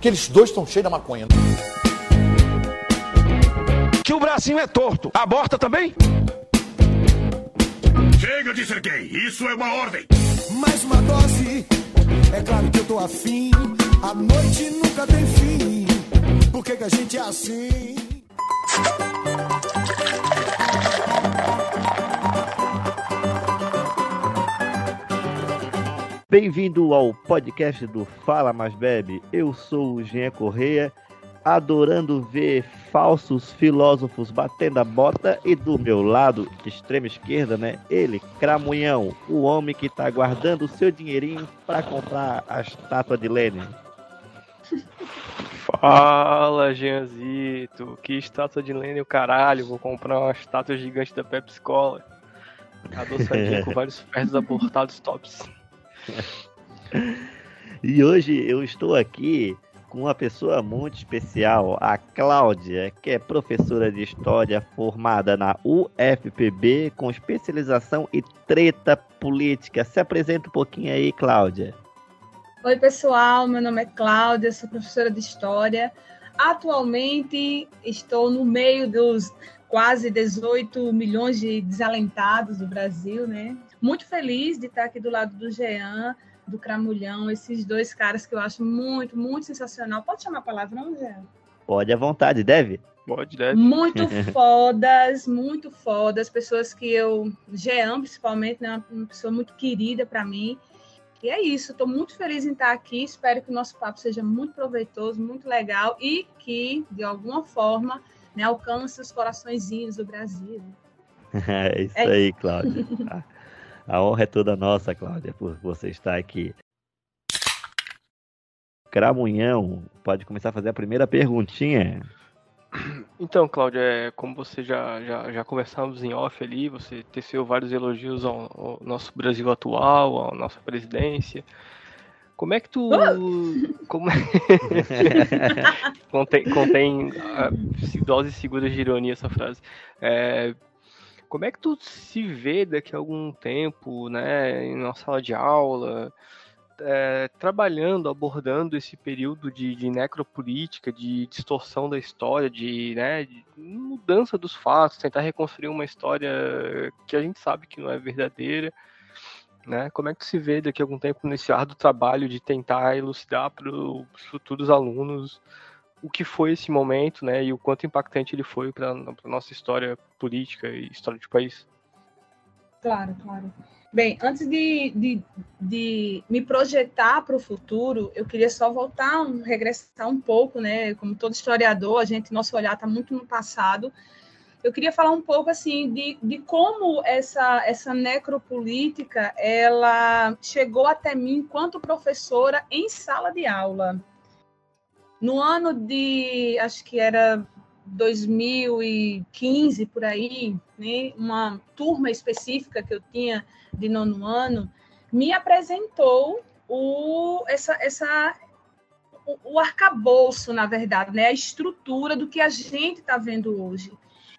que eles dois estão cheios da maconha. Que o bracinho é torto. Aborta também? Chega de ser gay, isso é uma ordem. Mais uma dose, é claro que eu tô afim. A noite nunca tem fim. Por que, que a gente é assim? Bem-vindo ao podcast do Fala Mais Bebe. Eu sou o Jean Correia, adorando ver falsos filósofos batendo a bota e do meu lado, extrema esquerda, né? Ele, Cramunhão, o homem que tá guardando o seu dinheirinho para comprar a estátua de Lenin. Fala, Jeanzito. Que estátua de Lenin, o caralho. Vou comprar uma estátua gigante da Pepsi Cola. Adoçadinha com vários ferros abortados tops. E hoje eu estou aqui com uma pessoa muito especial, a Cláudia, que é professora de História formada na UFPB com especialização em treta política. Se apresenta um pouquinho aí, Cláudia. Oi, pessoal. Meu nome é Cláudia, sou professora de História. Atualmente estou no meio dos quase 18 milhões de desalentados do Brasil, né? Muito feliz de estar aqui do lado do Jean, do Cramulhão, esses dois caras que eu acho muito, muito sensacional. Pode chamar a palavra, não, Jean? Pode à vontade, deve? Pode, deve. Muito fodas, muito fodas. Pessoas que eu, Jean principalmente, né? Uma pessoa muito querida para mim. E é isso, estou muito feliz em estar aqui. Espero que o nosso papo seja muito proveitoso, muito legal e que, de alguma forma, né, alcance os coraçõezinhos do Brasil. É isso é aí, Cláudia. A honra é toda nossa, Cláudia, por você estar aqui. Cramunhão, pode começar a fazer a primeira perguntinha. Então, Cláudia, é, como você já, já, já conversamos em off ali, você teceu vários elogios ao, ao nosso Brasil atual, à nossa presidência. Como é que tu. Como é... contém contém uh, doses seguras de ironia essa frase. É, como é que tu se vê daqui a algum tempo, né, em uma sala de aula, é, trabalhando, abordando esse período de, de, necropolítica, de distorção da história, de, né, de mudança dos fatos, tentar reconstruir uma história que a gente sabe que não é verdadeira, né? Como é que se vê daqui a algum tempo nesse árduo trabalho de tentar elucidar para os futuros alunos o que foi esse momento, né, e o quanto impactante ele foi para a nossa história política e história de país. Claro, claro. Bem, antes de, de, de me projetar para o futuro, eu queria só voltar, regressar um pouco, né? Como todo historiador, a gente, nosso olhar está muito no passado. Eu queria falar um pouco assim de, de como essa, essa necropolítica ela chegou até mim enquanto professora em sala de aula. No ano de, acho que era 2015 por aí, né, uma turma específica que eu tinha de nono ano me apresentou o, essa, essa, o, arcabouço, na verdade, né, a estrutura do que a gente está vendo hoje.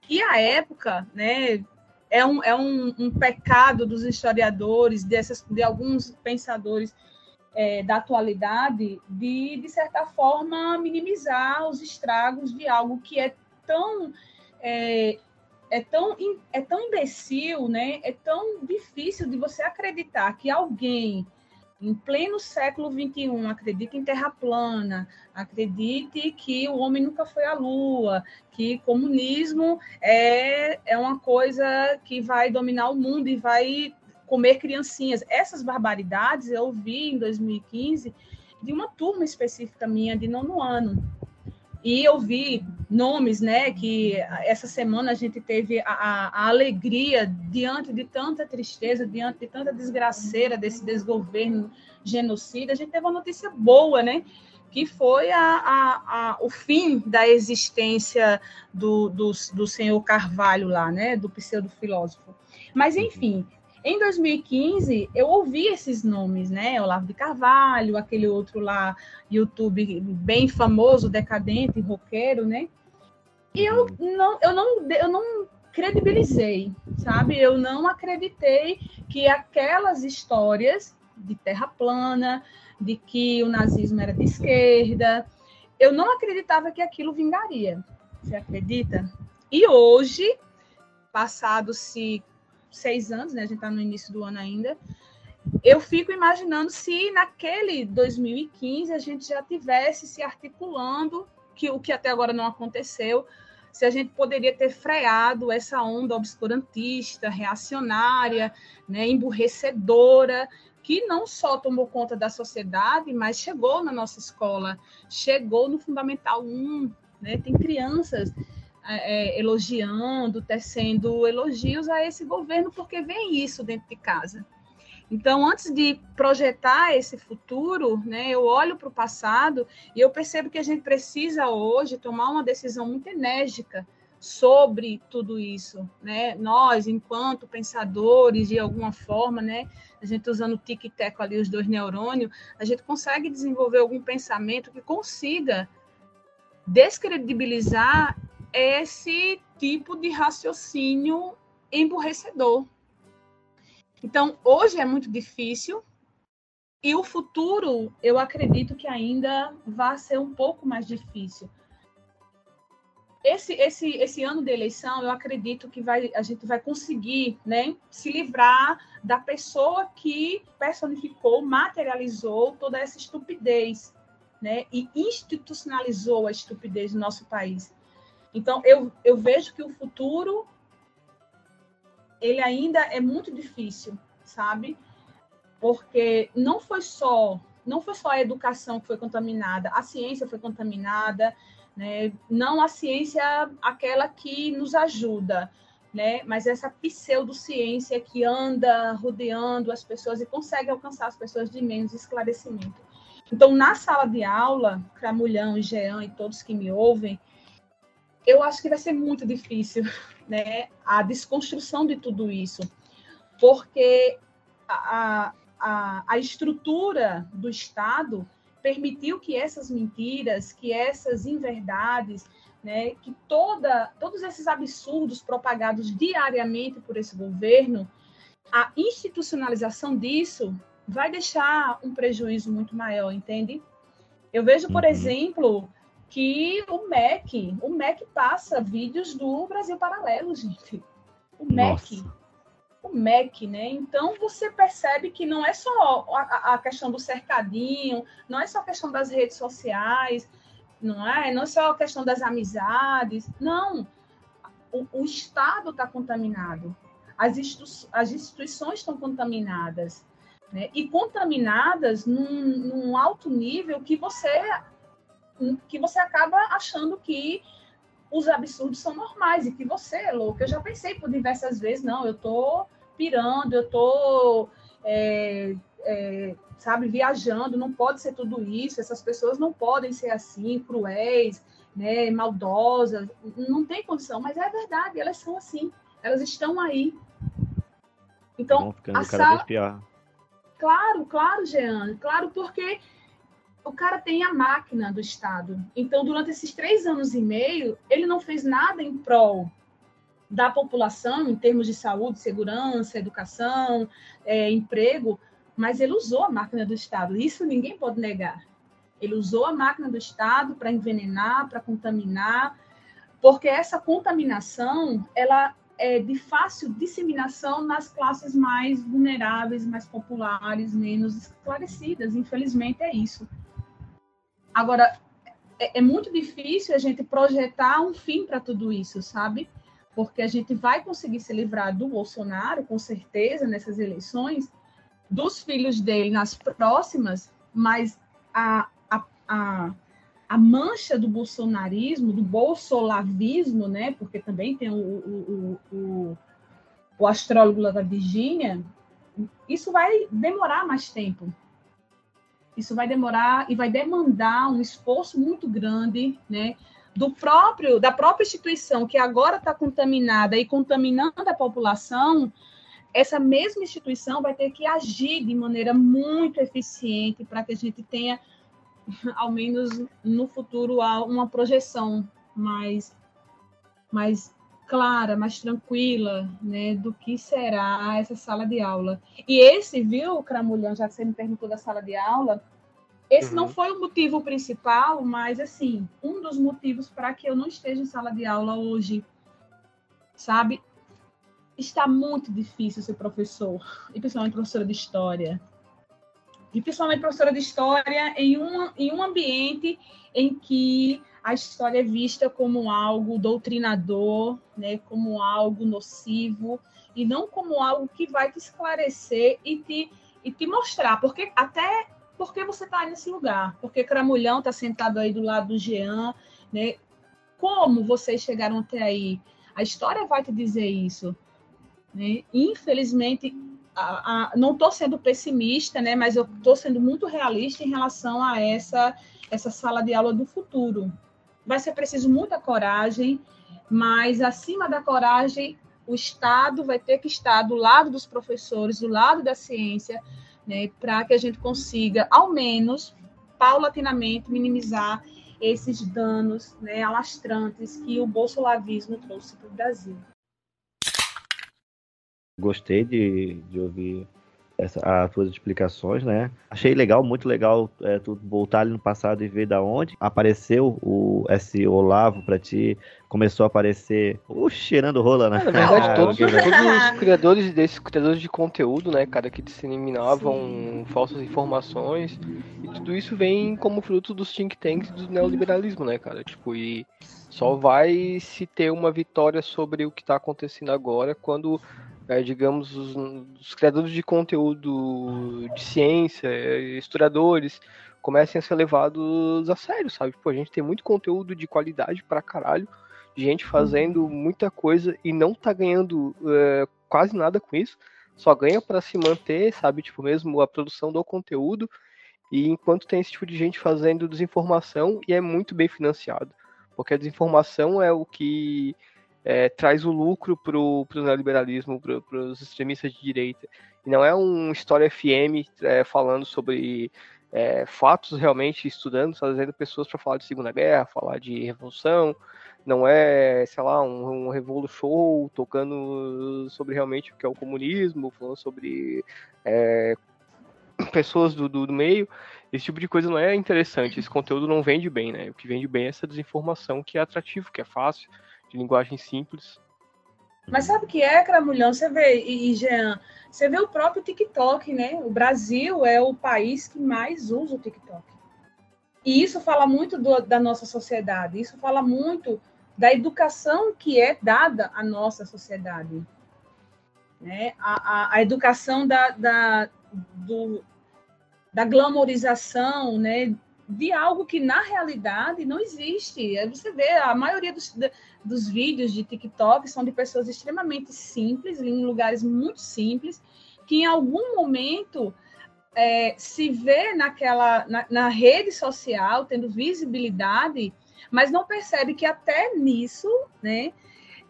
E a época, né, é um, é um, um pecado dos historiadores, dessas, de alguns pensadores é, da atualidade de, de certa forma, minimizar os estragos de algo que é tão. É, é tão, é tão imbecil, né? é tão difícil de você acreditar que alguém em pleno século XXI acredita em terra plana, acredite que o homem nunca foi à lua, que comunismo é, é uma coisa que vai dominar o mundo e vai comer criancinhas. Essas barbaridades eu ouvi em 2015 de uma turma específica minha de nono ano. E eu vi nomes, né, que essa semana a gente teve a, a, alegria diante de tanta tristeza, diante de tanta desgraceira desse desgoverno genocida, a gente teve uma notícia boa, né, que foi a, a, o fim da existência do, do, do senhor Carvalho lá, né, do pseudo-filósofo. Mas, enfim, em 2015, eu ouvi esses nomes, né? Olavo de Carvalho, aquele outro lá, YouTube bem famoso, decadente, roqueiro, né? E eu não, eu não, eu não credibilizei, sabe? Eu não acreditei que aquelas histórias de terra plana, de que o nazismo era de esquerda, eu não acreditava que aquilo vingaria. Você acredita? E hoje, passados-se seis anos, né? A gente está no início do ano ainda. Eu fico imaginando se naquele 2015 a gente já tivesse se articulando, que o que até agora não aconteceu, se a gente poderia ter freado essa onda obscurantista, reacionária, né, emburrecedora, que não só tomou conta da sociedade, mas chegou na nossa escola, chegou no Fundamental 1, né, tem crianças é, é, elogiando, tecendo elogios a esse governo, porque vem isso dentro de casa. Então, antes de projetar esse futuro, né, eu olho para o passado e eu percebo que a gente precisa hoje tomar uma decisão muito enérgica sobre tudo isso, né? Nós, enquanto pensadores, de alguma forma, né, a gente usando o tic teco ali os dois neurônios, a gente consegue desenvolver algum pensamento que consiga descredibilizar esse tipo de raciocínio emburrecedor. Então, hoje é muito difícil e o futuro, eu acredito que ainda vai ser um pouco mais difícil. Esse, esse, esse ano de eleição, eu acredito que vai, a gente vai conseguir né, se livrar da pessoa que personificou, materializou toda essa estupidez né, e institucionalizou a estupidez no nosso país. Então, eu, eu vejo que o futuro ele ainda é muito difícil, sabe? Porque não foi só não foi só a educação que foi contaminada, a ciência foi contaminada, né? Não a ciência aquela que nos ajuda, né? Mas essa pseudociência que anda rodeando as pessoas e consegue alcançar as pessoas de menos esclarecimento. Então, na sala de aula, Cramulhão, Jean e todos que me ouvem, eu acho que vai ser muito difícil né, a desconstrução de tudo isso, porque a, a, a estrutura do Estado permitiu que essas mentiras, que essas inverdades, né, que toda, todos esses absurdos propagados diariamente por esse governo, a institucionalização disso vai deixar um prejuízo muito maior, entende? Eu vejo, por uhum. exemplo, que o MEC, o MEC passa vídeos do Brasil Paralelo, gente. O MEC. O MEC, né? Então você percebe que não é só a, a, questão do cercadinho, não é só a questão das redes sociais, não é? Não é só a questão das amizades. Não. O, o Estado está contaminado. As, institu as instituições estão contaminadas. Né? E contaminadas num, num alto nível que você que você acaba achando que os absurdos são normais e que você é louco. Eu já pensei por diversas vezes, não, eu tô pirando, eu tô, é, é, sabe, viajando, não pode ser tudo isso, essas pessoas não podem ser assim, cruéis, né, maldosas, não tem condição, mas é verdade, elas são assim, elas estão aí. Então, a sala... Claro, claro, Jean, claro, porque o cara tem a máquina do Estado. Então, durante esses três anos e meio, ele não fez nada em prol da população, em termos de saúde, segurança, educação, é, emprego, mas ele usou a máquina do Estado. Isso ninguém pode negar. Ele usou a máquina do Estado para envenenar, para contaminar, porque essa contaminação ela é de fácil disseminação nas classes mais vulneráveis, mais populares, menos esclarecidas. Infelizmente é isso. Agora, é, é muito difícil a gente projetar um fim para tudo isso, sabe? Porque a gente vai conseguir se livrar do Bolsonaro, com certeza, nessas eleições, dos filhos dele nas próximas, mas a, a, a, a mancha do bolsonarismo, do bolsolavismo, né? Porque também tem o, o, o, o astrólogo da Virgínia, isso vai demorar mais tempo isso vai demorar e vai demandar um esforço muito grande, né? Do próprio, da própria instituição que agora está contaminada e contaminando a população, essa mesma instituição vai ter que agir de maneira muito eficiente para que a gente tenha, ao menos no futuro, uma projeção mais, mais clara, mais tranquila, né, do que será essa sala de aula. E esse, viu, Cramulhão, já que você me perguntou da sala de aula, Esse uhum. não foi o motivo principal, mas assim, um dos motivos para que eu não esteja em sala de aula hoje, sabe? Está muito difícil ser professor, e principalmente professora de história. E principalmente professora de história em um, em um ambiente em que a história é vista como algo doutrinador, né, como algo nocivo, e não como algo que vai te esclarecer e te, e te mostrar, porque até porque você está nesse lugar, porque Cramulhão está sentado aí do lado do Jean, né? Como vocês chegaram até aí? A história vai te dizer isso. Né? Infelizmente, a, a, não estou sendo pessimista, né? Mas eu estou sendo muito realista em relação a essa essa sala de aula do futuro. Vai ser preciso muita coragem, mas acima da coragem, o Estado vai ter que estar do lado dos professores, do lado da ciência, né, para que a gente consiga, ao menos, paulatinamente, minimizar esses danos né, alastrantes que o bolsolavismo trouxe para o Brasil. Gostei de, de ouvir essa, as suas explicações, né? Achei legal, muito legal é, tu voltar ali no passado e ver da onde apareceu o esse Olavo para ti, começou a aparecer o cheirando rola, né? Na verdade, ah, todos, todos, os criadores desses criadores de conteúdo, né, cara, que disseminavam Sim. falsas informações e tudo isso vem como fruto dos think tanks do neoliberalismo, né, cara? Tipo, e só vai se ter uma vitória sobre o que está acontecendo agora quando digamos, os, os, criadores de conteúdo de ciência, historiadores, comecem a ser levados a sério, sabe? Pô, a gente tem muito conteúdo de qualidade pra caralho, gente fazendo muita coisa e não tá ganhando é, quase nada com isso, só ganha para se manter, sabe? Tipo, mesmo a produção do conteúdo, e enquanto tem esse tipo de gente fazendo desinformação e é muito bem financiado, porque a desinformação é o que é, traz o lucro para o neoliberalismo, para os extremistas de direita. E não é um História FM é, falando sobre é, fatos realmente, estudando, trazendo pessoas para falar de Segunda Guerra, falar de Revolução. Não é, sei lá, um, um Revolu Show tocando sobre realmente o que é o comunismo, falando sobre é, pessoas do, do, do meio. Esse tipo de coisa não é interessante, esse conteúdo não vende bem, né? O que vende bem é essa desinformação que é atrativo, que é fácil, de linguagem simples. Mas sabe o que é, Cramulhão? Você vê, e, e Jean, você vê o próprio TikTok, né? O Brasil é o país que mais usa o TikTok. E isso fala muito do, da nossa sociedade, isso fala muito da educação que é dada à nossa sociedade. Né? A, a, a educação da, da, do, da glamorização, né? De algo que na realidade não existe. Você vê, a maioria dos, dos vídeos de TikTok são de pessoas extremamente simples, em lugares muito simples, que em algum momento é, se vê naquela na, na, rede social tendo visibilidade, mas não percebe que até nisso, né,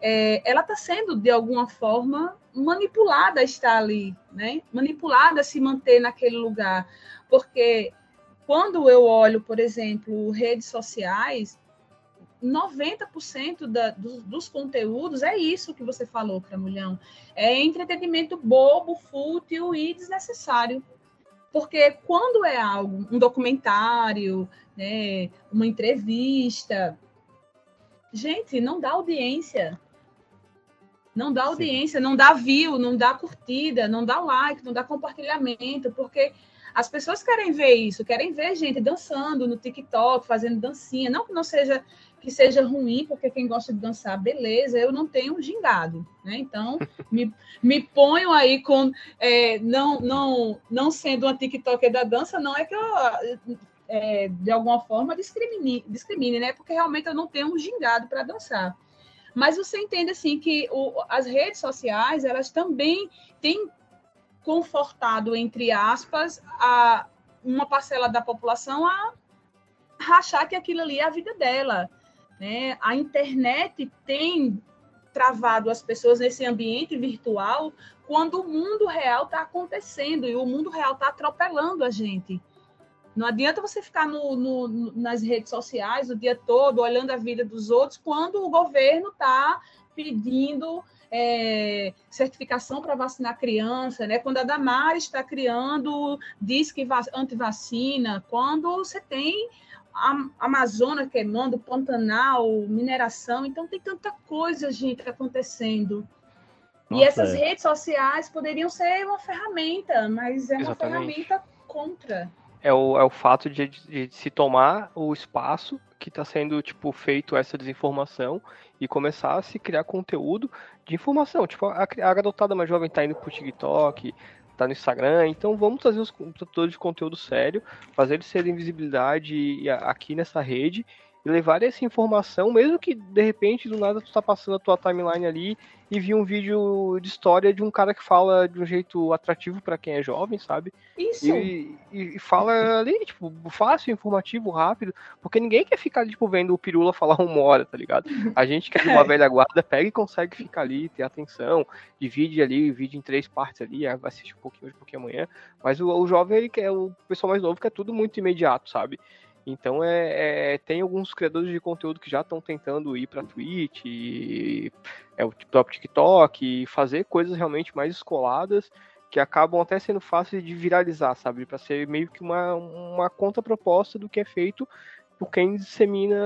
é, ela está sendo de alguma forma manipulada a estar ali, né, manipulada a se manter naquele lugar, porque quando eu olho, por exemplo, redes sociais, 90% da, dos, dos, conteúdos é isso que você falou, Cramulhão. É entretenimento bobo, fútil e desnecessário. Porque quando é algo, um documentário, né, uma entrevista, gente, não dá audiência. Não dá audiência, Sim. não dá view, não dá curtida, não dá like, não dá compartilhamento, porque as pessoas querem ver isso, querem ver gente dançando no TikTok, fazendo dancinha. Não que não seja que seja ruim, porque quem gosta de dançar, beleza, eu não tenho gingado, né? Então, me, me ponho aí com. É, não, não, não sendo uma TikToker da dança, não é que eu. É, de alguma forma discrimine, discrimine, né? Porque realmente eu não tenho um gingado para dançar. Mas você entende assim que o, as redes sociais elas também têm confortado, entre aspas, a uma parcela da população a achar que aquilo ali é a vida dela. Né? A internet tem travado as pessoas nesse ambiente virtual quando o mundo real está acontecendo e o mundo real está atropelando a gente. Não adianta você ficar no, no, nas redes sociais o dia todo olhando a vida dos outros quando o governo está pedindo é, certificação para vacinar criança, né? Quando a Damares está criando, diz que antivacina, quando você tem a Amazônia queimando, Pantanal, mineração, então tem tanta coisa, gente, acontecendo. Nossa, e essas é. redes sociais poderiam ser uma ferramenta, mas é uma Exatamente. ferramenta contra. É o, é o fato de, de, de se tomar o espaço que está sendo tipo feito essa desinformação e começar a se criar conteúdo de informação. Tipo, a, a garotada mais jovem está indo pro TikTok, tá no Instagram, então vamos trazer os produtores de conteúdo sério, fazer eles serem visibilidade aqui nessa rede e levar essa informação, mesmo que de repente do nada tu tá passando a tua timeline ali e vi um vídeo de história de um cara que fala de um jeito atrativo para quem é jovem, sabe? Isso. E, e, fala ali, tipo, fácil, informativo, rápido, porque ninguém quer ficar, tipo, vendo o Pirula falar uma hora, tá ligado? A gente que é uma velha guarda pega e consegue ficar ali, ter atenção, divide ali, divide em três partes ali, vai assistir um pouquinho hoje, um pouquinho amanhã, mas o, o jovem, ele quer, o pessoal mais novo quer tudo muito imediato, sabe? Então é, é, tem alguns criadores de conteúdo que já estão tentando ir para Twitch, e, é o próprio TikTok, e fazer coisas realmente mais escoladas que acabam até sendo fáceis de viralizar, sabe? Para ser meio que uma, uma contraproposta do que é feito por quem dissemina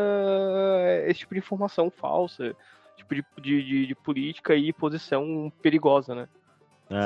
esse tipo de informação falsa, tipo de, de, de política e posição perigosa, né?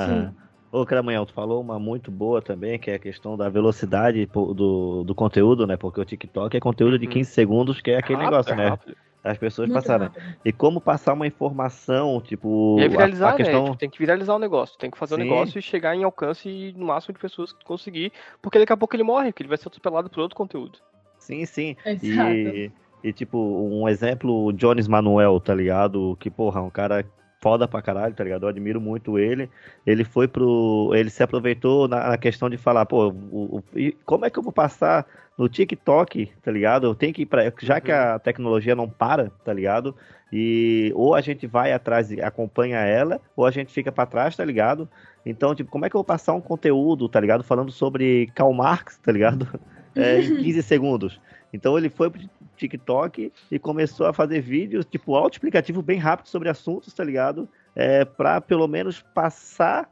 Sim. Ô, Cramanhão, tu falou uma muito boa também, que é a questão da velocidade do, do conteúdo, né? Porque o TikTok é conteúdo de 15 uhum. segundos, que é aquele rápido, negócio, né? Rápido. As pessoas muito passaram. Rápido. E como passar uma informação, tipo. E é viralizar, a, a né? questão... né? tem que viralizar o negócio. Tem que fazer Sim. o negócio e chegar em alcance no máximo de pessoas que conseguir. Porque daqui a pouco ele morre, porque ele vai ser atropelado por outro conteúdo. Sim, sim. Exato. E, e tipo, um exemplo, o Jones Manuel, tá ligado? Que, porra, um cara foda pra caralho, tá ligado? Eu admiro muito ele. Ele foi pro. Ele se aproveitou na, na questão de falar, pô, o, o, como é que eu vou passar no TikTok, tá ligado? Eu tenho que ir pra. Já que a uhum. tecnologia não para, tá ligado? E ou a gente vai atrás e acompanha ela, ou a gente fica para trás, tá ligado? Então, tipo, como é que eu vou passar um conteúdo, tá ligado? Falando sobre Karl Marx, tá ligado? É, em 15 segundos. Então ele foi pro TikTok e começou a fazer vídeos, tipo, auto-explicativo bem rápido sobre assuntos, tá ligado? É, pra pelo menos passar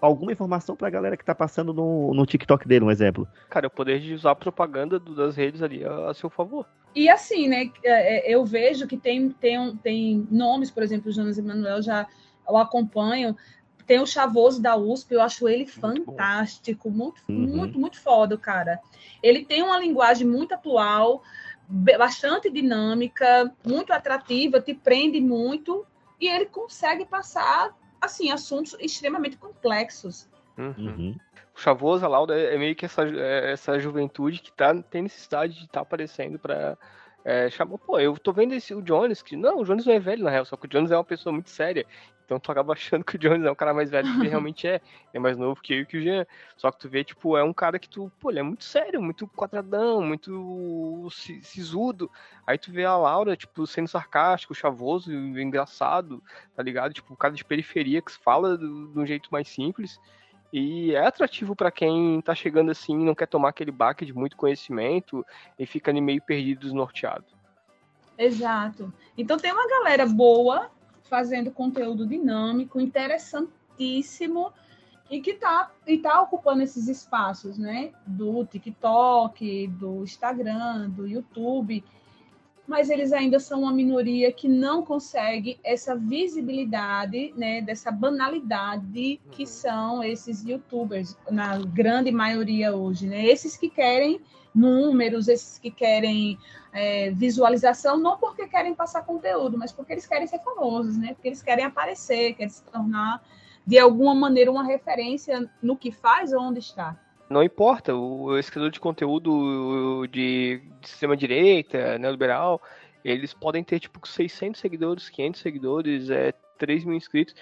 alguma informação pra galera que tá passando no, no TikTok dele, um exemplo. Cara, o poder de usar a propaganda do, das redes ali a, a, seu favor. E assim, né, é, é, eu vejo que tem, tem, tem nomes, por exemplo, o Jonas Emanuel já o acompanho, tem o Chavoso da USP, eu acho ele fantástico, muito, uhum. muito, muito foda, cara. Ele tem uma linguagem muito atual, bastante dinâmica, muito atrativa, te prende muito, e ele consegue passar, assim, assuntos extremamente complexos. Uhum. uhum. O Chavoso, a Lauda, é meio que essa, é, essa juventude que tá, tem necessidade de estar tá aparecendo para é, chamou, pô, eu tô vendo esse, o Jones, que não, o Jones não é velho na real, só que o Jones é uma pessoa muito séria. Então tu acaba achando que o Jones é um cara mais velho do que ele realmente é. É mais novo que eu e que o Jean. Só que tu vê, tipo, é um cara que tu, pô, ele é muito sério, muito quadradão, muito sisudo. Aí tu vê a Laura, tipo, sendo sarcástico, chavoso, engraçado, tá ligado? Tipo, um cara de periferia que fala de um jeito mais simples. E é atrativo para quem tá chegando assim, não quer tomar aquele baque de muito conhecimento e fica ali meio perdido, desnorteado. Exato. Então tem uma galera boa fazendo conteúdo dinâmico, interessantíssimo e que tá, e tá ocupando esses espaços, né? Do TikTok, do Instagram, do YouTube mas eles ainda são uma minoria que não consegue essa visibilidade, né, dessa banalidade que uhum. são esses youtubers, na grande maioria hoje, né? Esses que querem números, esses que querem é, visualização, não porque querem passar conteúdo, mas porque eles querem ser famosos, né? Porque eles querem aparecer, querem se tornar de alguma maneira uma referência no que faz ou onde está. Não importa, o escritor de conteúdo de, de extrema-direita, neoliberal, eles podem ter tipo 600 seguidores, 500 seguidores, é, 3 mil inscritos.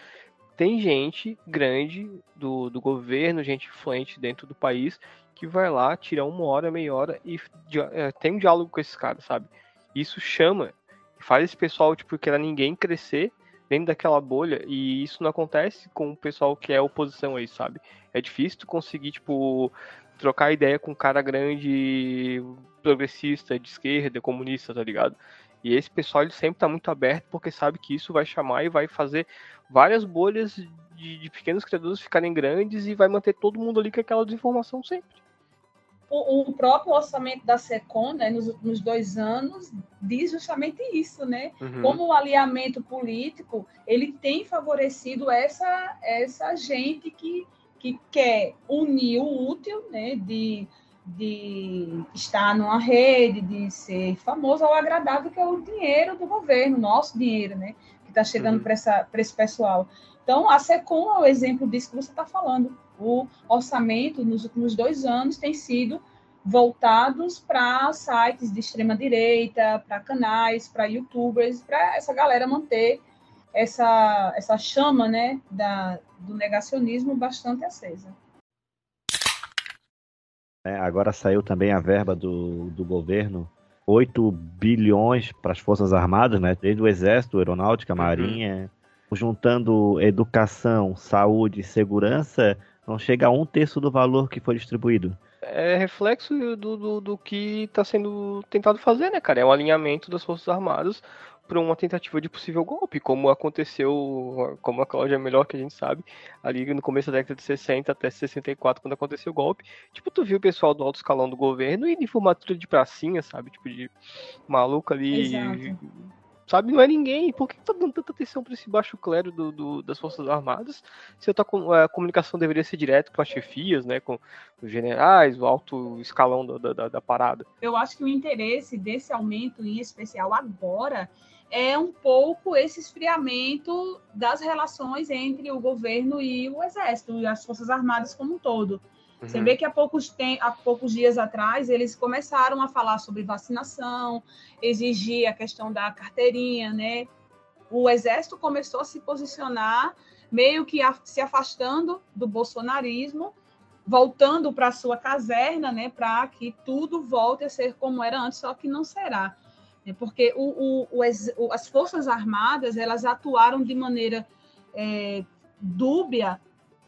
Tem gente grande do, do governo, gente influente dentro do país, que vai lá, tirar uma hora, meia hora e é, tem um diálogo com esses caras, sabe? Isso chama, faz esse pessoal, tipo, que era ninguém crescer dentro daquela bolha, e isso não acontece com o pessoal que é oposição aí, sabe? É difícil tu conseguir, tipo, trocar ideia com um cara grande, progressista, de esquerda, comunista, tá ligado? E esse pessoal ele sempre está muito aberto porque sabe que isso vai chamar e vai fazer várias bolhas de, de pequenos criadores ficarem grandes e vai manter todo mundo ali com aquela desinformação sempre. O, o, próprio orçamento da SECOM, né, nos últimos dois anos, diz justamente isso, né? Uhum. Como o alinhamento político, ele tem favorecido essa, essa gente que, que quer unir o útil, né, de, de estar numa rede, de ser famoso ao agradável, que é o dinheiro do governo, nosso dinheiro, né? Que está chegando uhum. para esse pessoal. Então, a SECOM é o exemplo disso que você está falando. O orçamento, nos últimos dois anos, tem sido voltados para sites de extrema-direita, para canais, para youtubers, para essa galera manter essa, essa chama né, da, do negacionismo bastante acesa. É, agora saiu também a verba do, do governo 8 bilhões para as Forças Armadas, né? Desde o Exército, Aeronáutica, uhum. Marinha, uhum. juntando educação, saúde e segurança, não chega a um terço do valor que foi distribuído. É reflexo do, do, do que está sendo tentado fazer, né, cara? É um alinhamento das Forças Armadas para uma tentativa de possível golpe, como aconteceu, como a Cláudia é melhor que a gente sabe, ali no começo da década de 60 até 64, quando aconteceu o golpe. Tipo, tu viu o pessoal do alto escalão do governo e de formatura de pracinha, sabe? Tipo, de maluco ali. Exato sabe? Não é ninguém. Por que tá dando tanta atenção para esse baixo clero do, do, das Forças Armadas? Se a, a comunicação deveria ser direto com as chefias, né? Com os generais, o alto escalão da, da, da parada. Eu acho que o interesse desse aumento, em especial agora, é um pouco esse esfriamento das relações entre o governo e o exército e as forças armadas como um todo. Uhum. Você vê que há poucos, tem, há poucos dias atrás eles começaram a falar sobre vacinação, exigir a questão da carteirinha, né? O exército começou a se posicionar meio que a, se afastando do bolsonarismo, voltando para sua caserna, né? Para que tudo volte a ser como era antes, só que não será. Né? Porque o, o, o, as forças armadas elas atuaram de maneira é, dúbia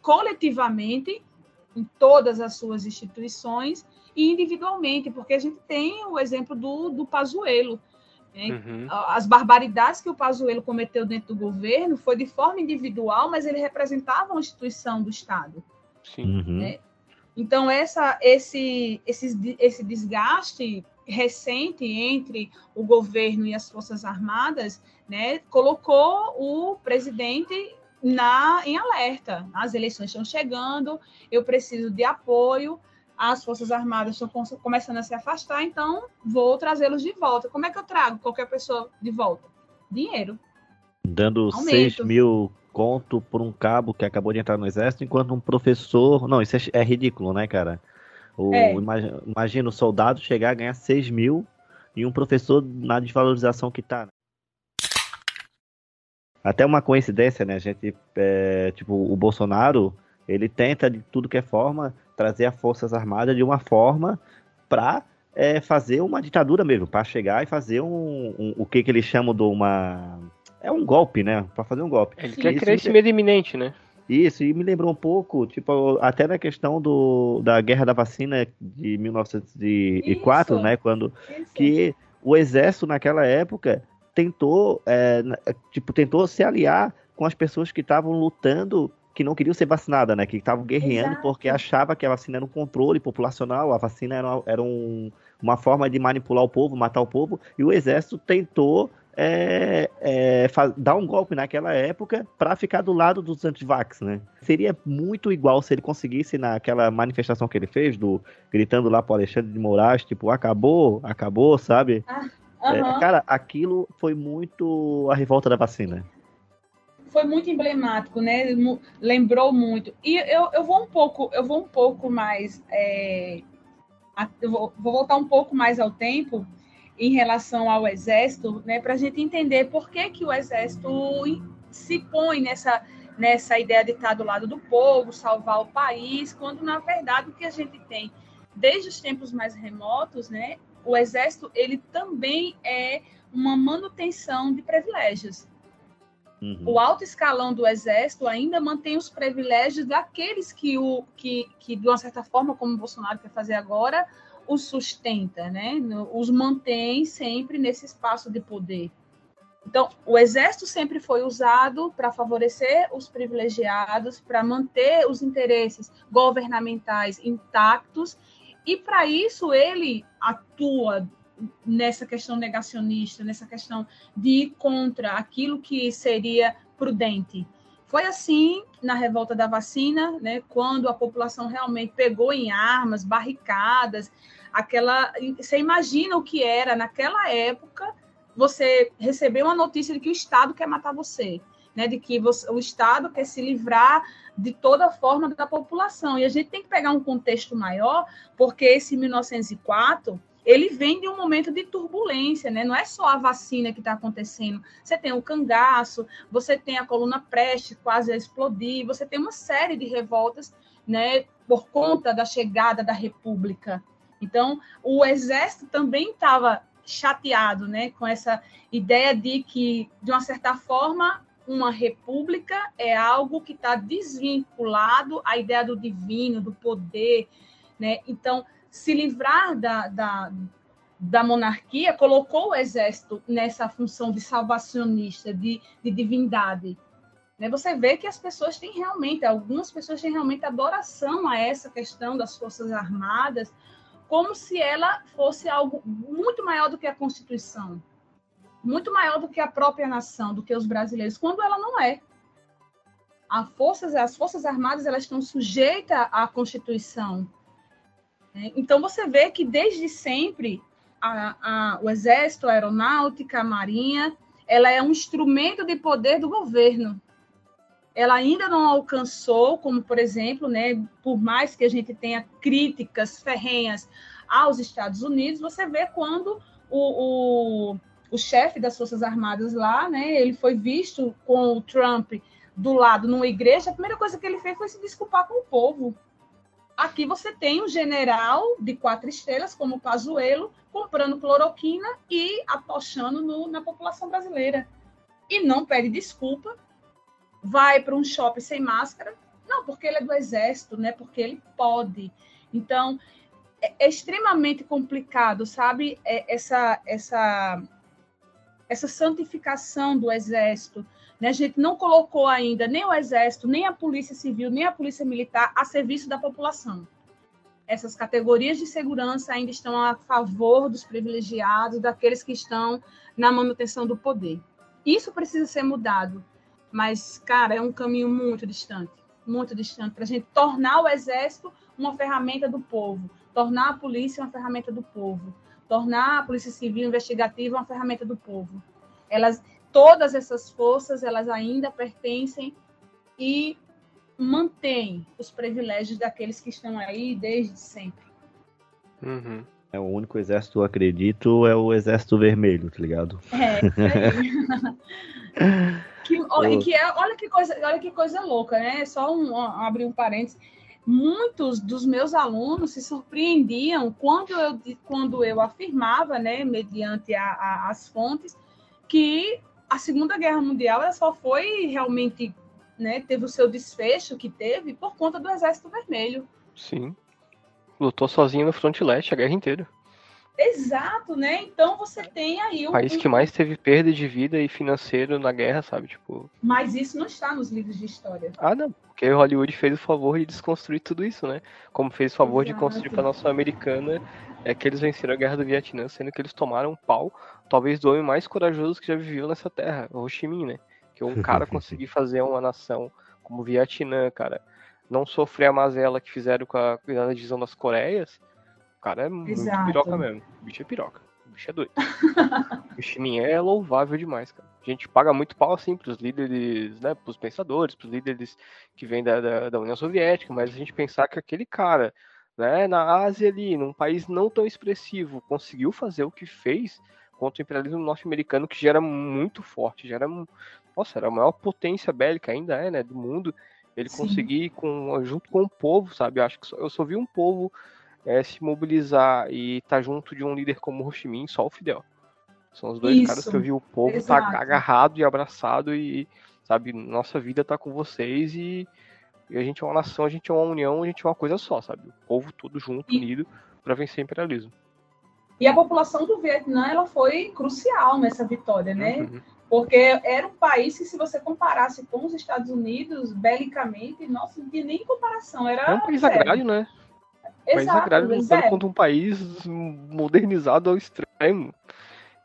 coletivamente em todas as suas instituições e individualmente, porque a gente tem o exemplo do, do Pazuello. Né? Uhum. As barbaridades que o Pazuello cometeu dentro do governo foi de forma individual, mas ele representava uma instituição do Estado. Sim. Uhum. Né? Então, essa, esse, esse, esse desgaste recente entre o governo e as Forças Armadas né, colocou o presidente na, em alerta. As eleições estão chegando, eu preciso de apoio, as Forças Armadas estão começando a se afastar, então vou trazê-los de volta. Como é que eu trago qualquer pessoa de volta? Dinheiro. Dando Aumento. 6 mil conto por um cabo que acabou de entrar no exército, enquanto um professor. Não, isso é, é ridículo, né, cara? O, é. imagina, imagina o soldado chegar a ganhar 6 mil e um professor na desvalorização que tá. Até uma coincidência, né? A gente, é, tipo, o Bolsonaro, ele tenta de tudo que é forma trazer as Forças Armadas de uma forma para é, fazer uma ditadura mesmo, para chegar e fazer um, um, o que, que eles chamam de uma. É um golpe, né? Para fazer um golpe. Ele quer criar esse medo iminente, né? Isso, e me lembrou um pouco, tipo, até na questão do, da guerra da vacina de 1904, Isso. né? Quando Isso. que o exército naquela época tentou, é, tipo, tentou se aliar com as pessoas que estavam lutando, que não queriam ser vacinadas, né? Que estavam guerreando Exato. porque achava que a vacina era um controle populacional, a vacina era, era um, uma forma de manipular o povo, matar o povo, e o exército tentou é, é, dar um golpe naquela época para ficar do lado dos antivax, né? Seria muito igual se ele conseguisse naquela manifestação que ele fez, do gritando lá pro Alexandre de Moraes, tipo, acabou, acabou, sabe? Ah, Uhum. É, cara, aquilo foi muito a revolta da vacina. Foi muito emblemático, né? Lembrou muito. E eu, eu vou um pouco, eu vou um pouco mais. É, eu vou, vou voltar um pouco mais ao tempo em relação ao exército, né, para a gente entender por que, que o exército se põe nessa, nessa ideia de estar do lado do povo, salvar o país, quando na verdade o que a gente tem desde os tempos mais remotos, né, o exército ele também é uma manutenção de privilégios. Uhum. O alto escalão do exército ainda mantém os privilégios daqueles que, o, que, que, de uma certa forma, como o Bolsonaro quer fazer agora, os sustenta, né? Os mantém sempre nesse espaço de poder. Então, o exército sempre foi usado para favorecer os privilegiados, para manter os interesses governamentais intactos, e para isso ele atua nessa questão negacionista, nessa questão de ir contra aquilo que seria prudente. Foi assim na revolta da vacina, né, quando a população realmente pegou em armas, barricadas, aquela, você imagina o que era naquela época você receber uma notícia de que o Estado quer matar você, né, de que você, o Estado quer se livrar de toda forma da população. E a gente tem que pegar um contexto maior, porque esse 1904 ele vem de um momento de turbulência, né? Não é só a vacina que está acontecendo. Você tem o cangaço, você tem a coluna preste quase a explodir, você tem uma série de revoltas, né? Por conta da chegada da República. Então, o exército também estava chateado, né? Com essa ideia de que, de uma certa forma, uma república é algo que está desvinculado à ideia do divino, do poder, né? Então, se livrar da, da, da monarquia colocou o exército nessa função de salvacionista, de, de divindade. Né? Você vê que as pessoas têm realmente, algumas pessoas têm realmente adoração a essa questão das Forças Armadas, como se ela fosse algo muito maior do que a Constituição, muito maior do que a própria nação, do que os brasileiros, quando ela não é. Forças, as Forças Armadas elas estão sujeitas à Constituição, né? Então, você vê que desde sempre a, a, o Exército, a Aeronáutica, a Marinha, ela é um instrumento de poder do governo. Ela ainda não alcançou, como por exemplo, né, por mais que a gente tenha críticas ferrenhas aos Estados Unidos, você vê quando o, o, o chefe das Forças Armadas lá, né, ele foi visto com o Trump do lado numa igreja, a primeira coisa que ele fez foi se desculpar com o povo. Aqui você tem um general de quatro estrelas, como o Pazuello, comprando cloroquina e atochando no, na população brasileira. E não pede desculpa, vai para um shopping sem máscara, não, porque ele é do exército, né? Porque ele pode. Então, é, é extremamente complicado, sabe? É, essa, essa, essa santificação do exército, né? A gente não colocou ainda nem o Exército, nem a Polícia Civil, nem a Polícia Militar a serviço da população. Essas categorias de segurança ainda estão a favor dos privilegiados, daqueles que estão na manutenção do poder. Isso precisa ser mudado, mas, cara, é um caminho muito distante muito distante para a gente tornar o Exército uma ferramenta do povo, tornar a polícia uma ferramenta do povo, tornar a Polícia Civil investigativa uma ferramenta do povo. Elas todas essas forças elas ainda pertencem e mantêm os privilégios daqueles que estão aí desde sempre. Uhum. É o único exército eu acredito é o exército vermelho, tá ligado? É, que, olha, que é, olha que coisa, olha que coisa louca, né? Só um, abrir um parênteses. Muitos dos meus alunos se surpreendiam quando eu, quando eu afirmava, né, mediante a, a, as fontes, que a Segunda Guerra Mundial ela só foi realmente, né, teve o seu desfecho que teve por conta do Exército Vermelho. Sim. Lutou sozinho no fronte leste a guerra inteira. Exato, né? Então você tem aí o país que mais teve perda de vida e financeiro na guerra, sabe? Tipo. Mas isso não está nos livros de história. Ah, não. Porque Hollywood fez o favor de desconstruir tudo isso, né? Como fez o favor Exato. de construir para nação americana é que eles venceram a guerra do Vietnã, sendo que eles tomaram um pau, talvez do homem mais corajoso que já viveu nessa terra, o Ho Chi Minh, né? Que um cara conseguir fazer uma nação como o Vietnã, cara, não sofrer a mazela que fizeram com a, com a divisão das Coreias, cara é muito Exato. piroca mesmo. O bicho é piroca. O bicho é doido. o Chi Minh é louvável demais, cara. A gente paga muito pau, assim, pros líderes, né, pros pensadores, pros líderes que vêm da, da, da União Soviética, mas a gente pensar que aquele cara né, na Ásia ali, num país não tão expressivo, conseguiu fazer o que fez contra o imperialismo norte-americano, que já era muito forte, já era, nossa, era a maior potência bélica ainda é, né, do mundo, ele Sim. conseguir com, junto com o povo, sabe, eu acho que só, eu só vi um povo é, se mobilizar e estar tá junto de um líder como Ho Chi Minh, só o Fidel. São os dois Isso. caras que eu vi o povo estar tá agarrado e abraçado e, sabe, nossa vida tá com vocês e e a gente é uma nação, a gente é uma união, a gente é uma coisa só, sabe? O povo todo junto, e... unido, para vencer o imperialismo. E a população do Vietnã ela foi crucial nessa vitória, né? Uhum. Porque era um país que, se você comparasse com os Estados Unidos, belicamente, nossa, não tinha nem comparação. Era É um país agrário, né? País Exato, agrário lutando contra um país modernizado ao extremo.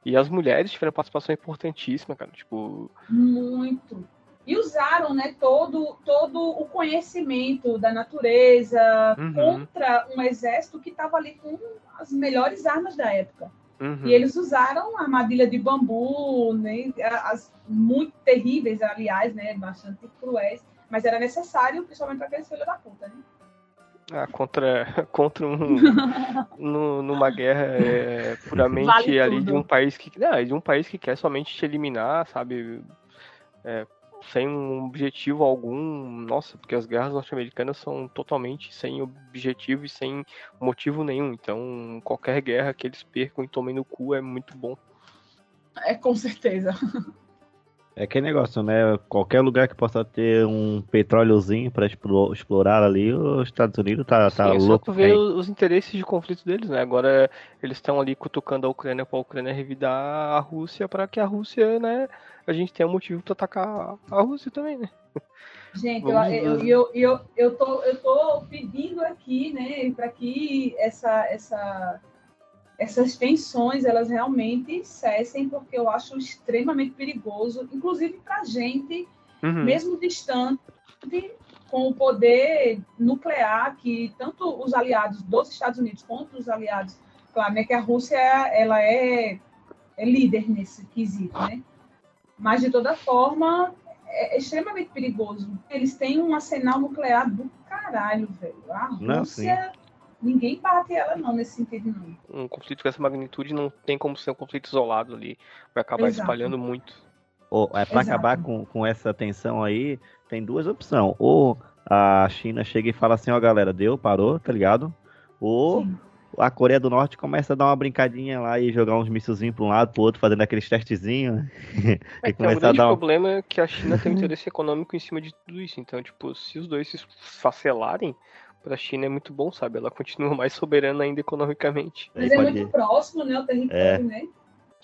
E as mulheres tiveram participação importantíssima, cara. Tipo, Muito. E usaram né, todo, todo o conhecimento da natureza Uhum. contra um exército que estava ali com as melhores armas da época. uhum. E eles usaram armadilha de bambu, né, as muito terríveis, aliás, né, bastante cruéis, mas era necessário, principalmente para aqueles filhos da puta, né? Ah, contra, contra um nu- numa guerra é, puramente Vale ali tudo. de um país que não, de um país que quer somente te eliminar, sabe? É, sem um objetivo algum. Nossa, porque as guerras norte-americanas são totalmente sem objetivo e sem motivo nenhum. Então, qualquer guerra que eles percam e tomem no cu é muito bom. É, com certeza. É aquele negócio, né? Qualquer lugar que possa ter um petróleozinho pra explo- explorar ali, os Estados Unidos tá, tá Sim, é só louco. tu ver hein? os, interesses de conflito deles, né? Agora eles estão ali cutucando a Ucrânia para a Ucrânia revidar a Rússia para que a Rússia, né? A gente tenha um motivo para atacar a Rússia também, né? Gente, eu, eu, eu, eu, eu, tô, eu tô pedindo aqui, né, para que essa, essa, essas tensões elas realmente cessem, porque eu acho extremamente perigoso, inclusive para a gente, Uhum. mesmo distante, com o poder nuclear que tanto os aliados dos Estados Unidos quanto os aliados, claro, né, que a Rússia ela é, é líder nesse quesito, né? Mas de toda forma é extremamente perigoso. Eles têm um arsenal nuclear do caralho, velho. A Não, Rússia, ninguém bate ela não nesse sentido não. Um conflito com essa magnitude não tem como ser um conflito isolado ali. Vai acabar Exato. espalhando muito. Ou, é, pra Exato. acabar com, com essa tensão aí, tem duas opções. Ou a China chega e fala assim, ó galera, deu, parou, tá ligado? Ou Sim. a Coreia do Norte começa a dar uma brincadinha lá e jogar uns míssilzinhos pra um lado, pro outro, fazendo aqueles testezinhos. É, e que o começar a grande dar um... problema é que a China tem um interesse econômico em cima de tudo isso. Então, tipo, se os dois se esfacelarem, pra China é muito bom, sabe? Ela continua mais soberana ainda economicamente. Aí Mas é pode- muito próximo, né, o território, né?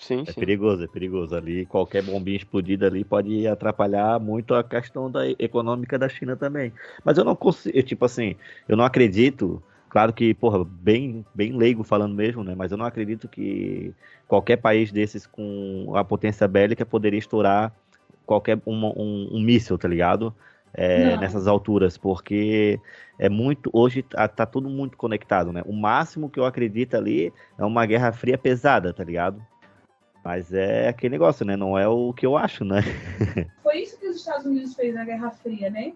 Sim, É sim. perigoso, é perigoso. Ali, qualquer bombinha explodida ali pode atrapalhar muito a questão da econômica da China também. Mas eu não consigo, tipo assim, eu não acredito, claro que, porra, bem, bem leigo falando mesmo, né? Mas eu não acredito que qualquer país desses com a potência bélica poderia estourar qualquer um, um, um míssil, tá ligado? É, nessas alturas, porque é muito. Hoje tá, tá tudo muito conectado, né? O máximo que eu acredito ali é uma guerra fria pesada, tá ligado? Mas é aquele negócio, né? Não é o que eu acho, né? Foi isso que os Estados Unidos fez na Guerra Fria, né?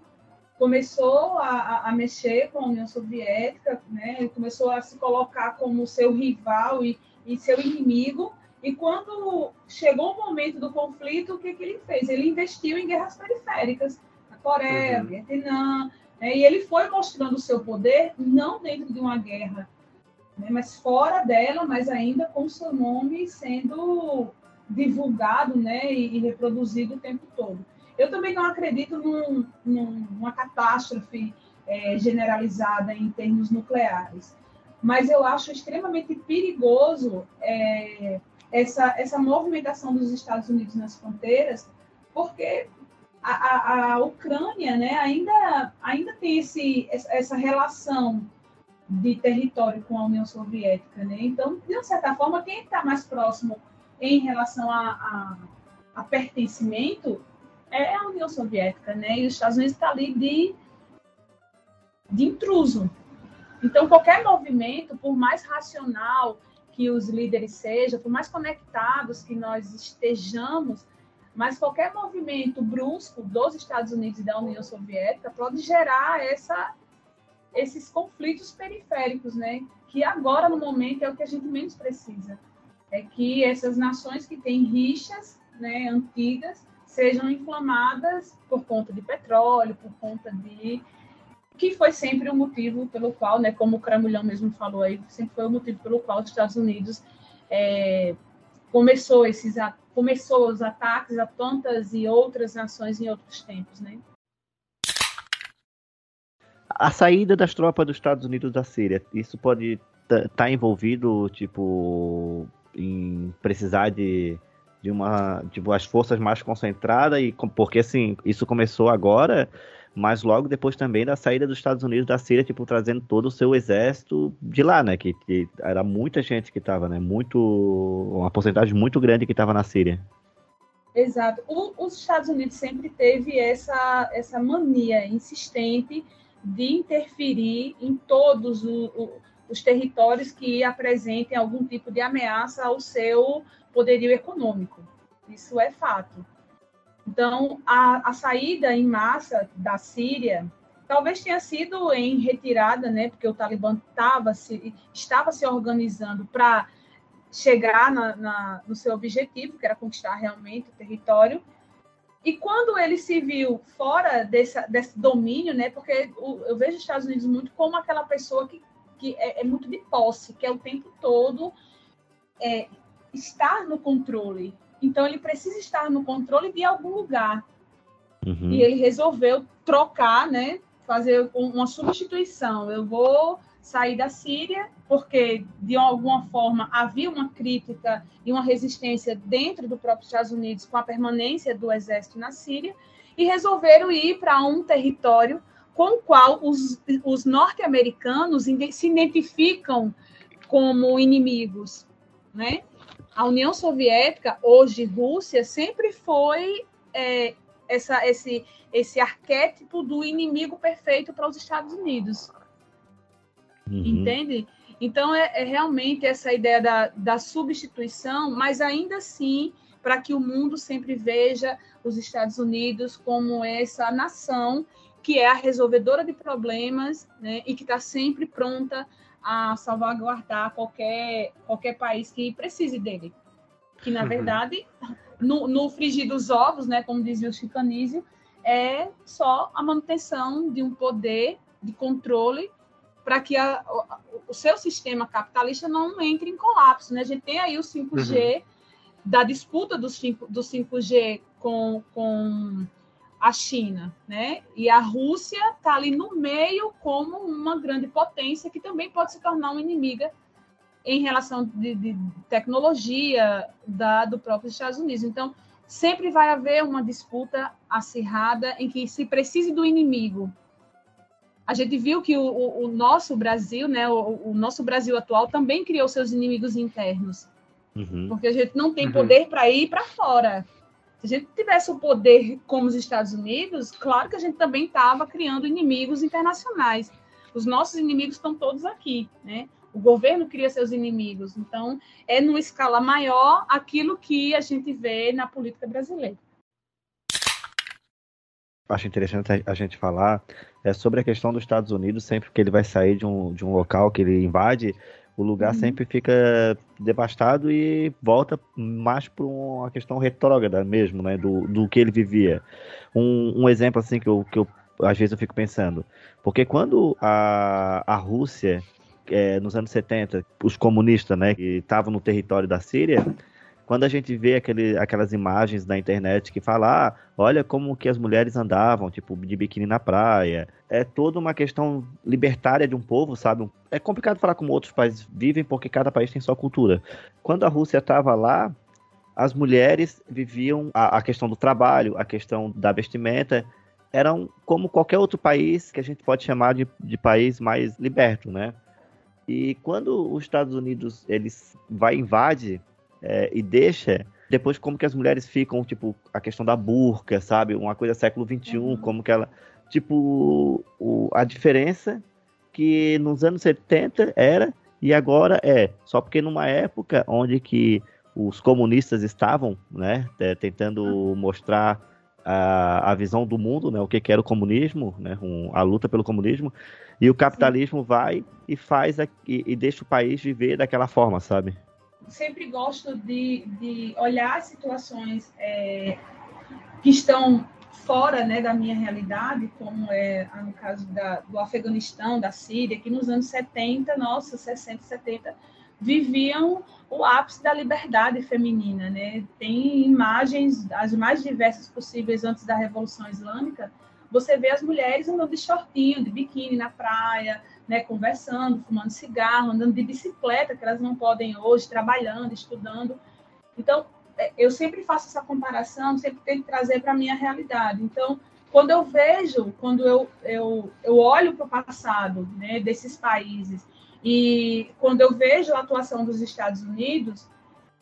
Começou a, a- mexer com a União Soviética, né? Começou a se colocar como seu rival e, e seu inimigo. E quando chegou o momento do conflito, o que, que ele fez? Ele investiu em guerras periféricas, Coreia, Uhum. Vietnã, né? e ele foi mostrando o seu poder, não dentro de uma guerra, né? mas fora dela, mas ainda com seu nome sendo divulgado né, e, e reproduzido o tempo todo. Eu também não acredito num, num- numa catástrofe eh, generalizada em termos nucleares, mas eu acho extremamente perigoso eh, essa, essa movimentação dos Estados Unidos nas fronteiras, porque a, a, Ucrânia né, ainda, ainda tem esse, essa relação de território com a União Soviética. Né? Então, de uma certa forma, quem está mais próximo em relação a, a, a pertencimento é a União Soviética, né? E os Estados Unidos está ali de, de intruso. Então, qualquer movimento, por mais racional que os líderes sejam, por mais conectados que nós estejamos, mas qualquer movimento brusco dos Estados Unidos e da União Soviética pode gerar essa, esses conflitos periféricos, né? Que agora, no momento, é o que a gente menos precisa é que essas nações que têm rixas né, antigas sejam inflamadas por conta de petróleo, por conta de que foi sempre o motivo pelo qual, né, como o Cramulhão mesmo falou aí, sempre foi o motivo pelo qual os Estados Unidos é, começou esses começou os ataques a tantas e outras nações em outros tempos, né? A saída das tropas dos Estados Unidos da Síria, isso pode tá, tá envolvido, tipo, em precisar de, de uma, tipo, as forças mais concentradas, e porque, assim, isso começou agora, mas logo depois também da saída dos Estados Unidos da Síria, tipo, trazendo todo o seu exército de lá, né, que, que era muita gente que estava, né, muito, uma porcentagem muito grande que estava na Síria. Exato. O, os Estados Unidos sempre teve essa, essa mania insistente de interferir em todos o, o, os territórios que apresentem algum tipo de ameaça ao seu poderio econômico. Isso é fato. Então, a, a saída em massa da Síria talvez tenha sido em retirada, né, porque o Talibã tava se, estava se organizando para chegar na, na, no seu objetivo, que era conquistar realmente o território. E quando ele se viu fora desse, desse domínio, né, porque o, eu vejo os Estados Unidos muito como aquela pessoa que, que é, é muito de posse, que é o tempo todo é, estar no controle. Então, ele precisa estar no controle de algum lugar. Uhum. E ele resolveu trocar, né, fazer uma substituição. Eu vou sair da Síria, porque de alguma forma havia uma crítica e uma resistência dentro do próprio Estados Unidos com a permanência do exército na Síria, e resolveram ir para um território com o qual os, os norte-americanos se identificam como inimigos, né? A União Soviética, hoje Rússia, sempre foi é, essa, esse, esse arquétipo do inimigo perfeito para os Estados Unidos. Uhum. Entende? Então, é, é, realmente essa ideia da, da substituição, mas ainda assim, para que o mundo sempre veja os Estados Unidos como essa nação que é a resolvedora de problemas né, e que está sempre pronta a salvaguardar qualquer, qualquer país que precise dele. Que, na uhum. verdade, no, no frigir dos ovos, né, como dizia o Chicanísio, é só a manutenção de um poder de controle para que a, o, o, seu sistema capitalista não entre em colapso. Né? A gente tem aí o 5G, uhum. da disputa do, 5, do 5G com, com a China, né? E a Rússia está ali no meio como uma grande potência que também pode se tornar uma inimiga em relação de, de tecnologia da, do próprio Estados Unidos. Então, sempre vai haver uma disputa acirrada em que se precise do inimigo a gente viu que o, o, o nosso Brasil, né, o, o, nosso Brasil atual também criou seus inimigos internos. Uhum. Porque a gente não tem uhum. poder para ir para fora. Se a gente tivesse o poder como os Estados Unidos, claro que a gente também estava criando inimigos internacionais. Os nossos inimigos estão todos aqui, né? O governo cria seus inimigos. Então, é numa escala maior aquilo que a gente vê na política brasileira acho interessante a gente falar é sobre a questão dos Estados Unidos, sempre que ele vai sair de um, de um local que ele invade, o lugar uhum. sempre fica devastado e volta mais para uma questão retrógrada mesmo, né, do, do que ele vivia. Um, um exemplo assim que eu, que eu às vezes eu fico pensando, porque quando a, a Rússia, é, nos anos 70, os comunistas, né, que estavam no território da Síria, quando a gente vê aquele, aquelas imagens na internet que fala, ah, olha como que as mulheres andavam, tipo, de biquíni na praia, é toda uma questão libertária de um povo, sabe? É complicado falar como outros países vivem, porque cada país tem sua cultura. Quando a Rússia estava lá, as mulheres viviam a, a questão do trabalho, a questão da vestimenta, eram como qualquer outro país que a gente pode chamar de, de país mais liberto, né? E quando os Estados Unidos eles vai invade é, e deixa depois como que as mulheres ficam, tipo, a questão da burca, sabe? Uma coisa século XXI, uhum. como que ela. Tipo, o, a diferença que nos anos 70 era e agora é. Só porque numa época onde que os comunistas estavam, né, tentando uhum. mostrar a, a visão do mundo, né, o que, que era o comunismo, né, um, a luta pelo comunismo, e o capitalismo Sim. vai e faz a, e, e deixa o país viver daquela forma, sabe? Sempre gosto de, de olhar situações é, que estão fora né, da minha realidade, como é no caso da, do Afeganistão, da Síria, que nos anos 70, nossa, 60, 70, viviam o ápice da liberdade feminina. Né? Tem imagens, as mais diversas possíveis antes da Revolução Islâmica, você vê as mulheres andando de shortinho, de biquíni na praia, né, conversando, fumando cigarro, andando de bicicleta, que elas não podem hoje, trabalhando, estudando. Então, é, eu sempre faço essa comparação, sempre tento trazer para a minha realidade. Então, quando eu vejo, quando eu, eu, eu olho para o passado né, desses países e quando eu vejo a atuação dos Estados Unidos,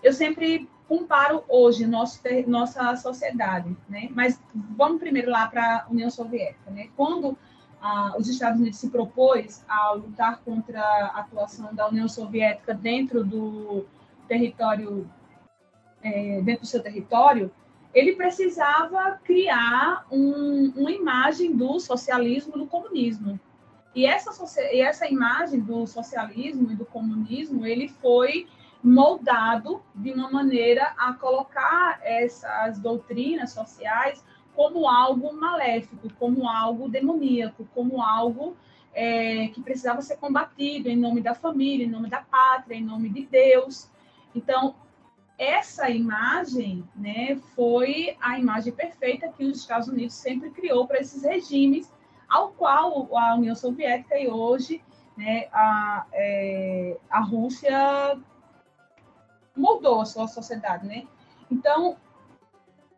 eu sempre comparo hoje nosso, nossa sociedade, né? Mas vamos primeiro lá para a União Soviética, né? Quando ah, os Estados Unidos se propôs a lutar contra a atuação da União Soviética dentro do território, é, dentro do seu território, ele precisava criar um, uma imagem do socialismo do comunismo. E essa, e essa imagem do socialismo e do comunismo, ele foi moldado de uma maneira a colocar essas doutrinas sociais como algo maléfico, como algo demoníaco, como algo é, que precisava ser combatido em nome da família, em nome da pátria, em nome de Deus. Então, essa imagem né, foi a imagem perfeita que os Estados Unidos sempre criou para esses regimes, ao qual a União Soviética e hoje né, a, é, a Rússia moldou a sua sociedade, né? Então,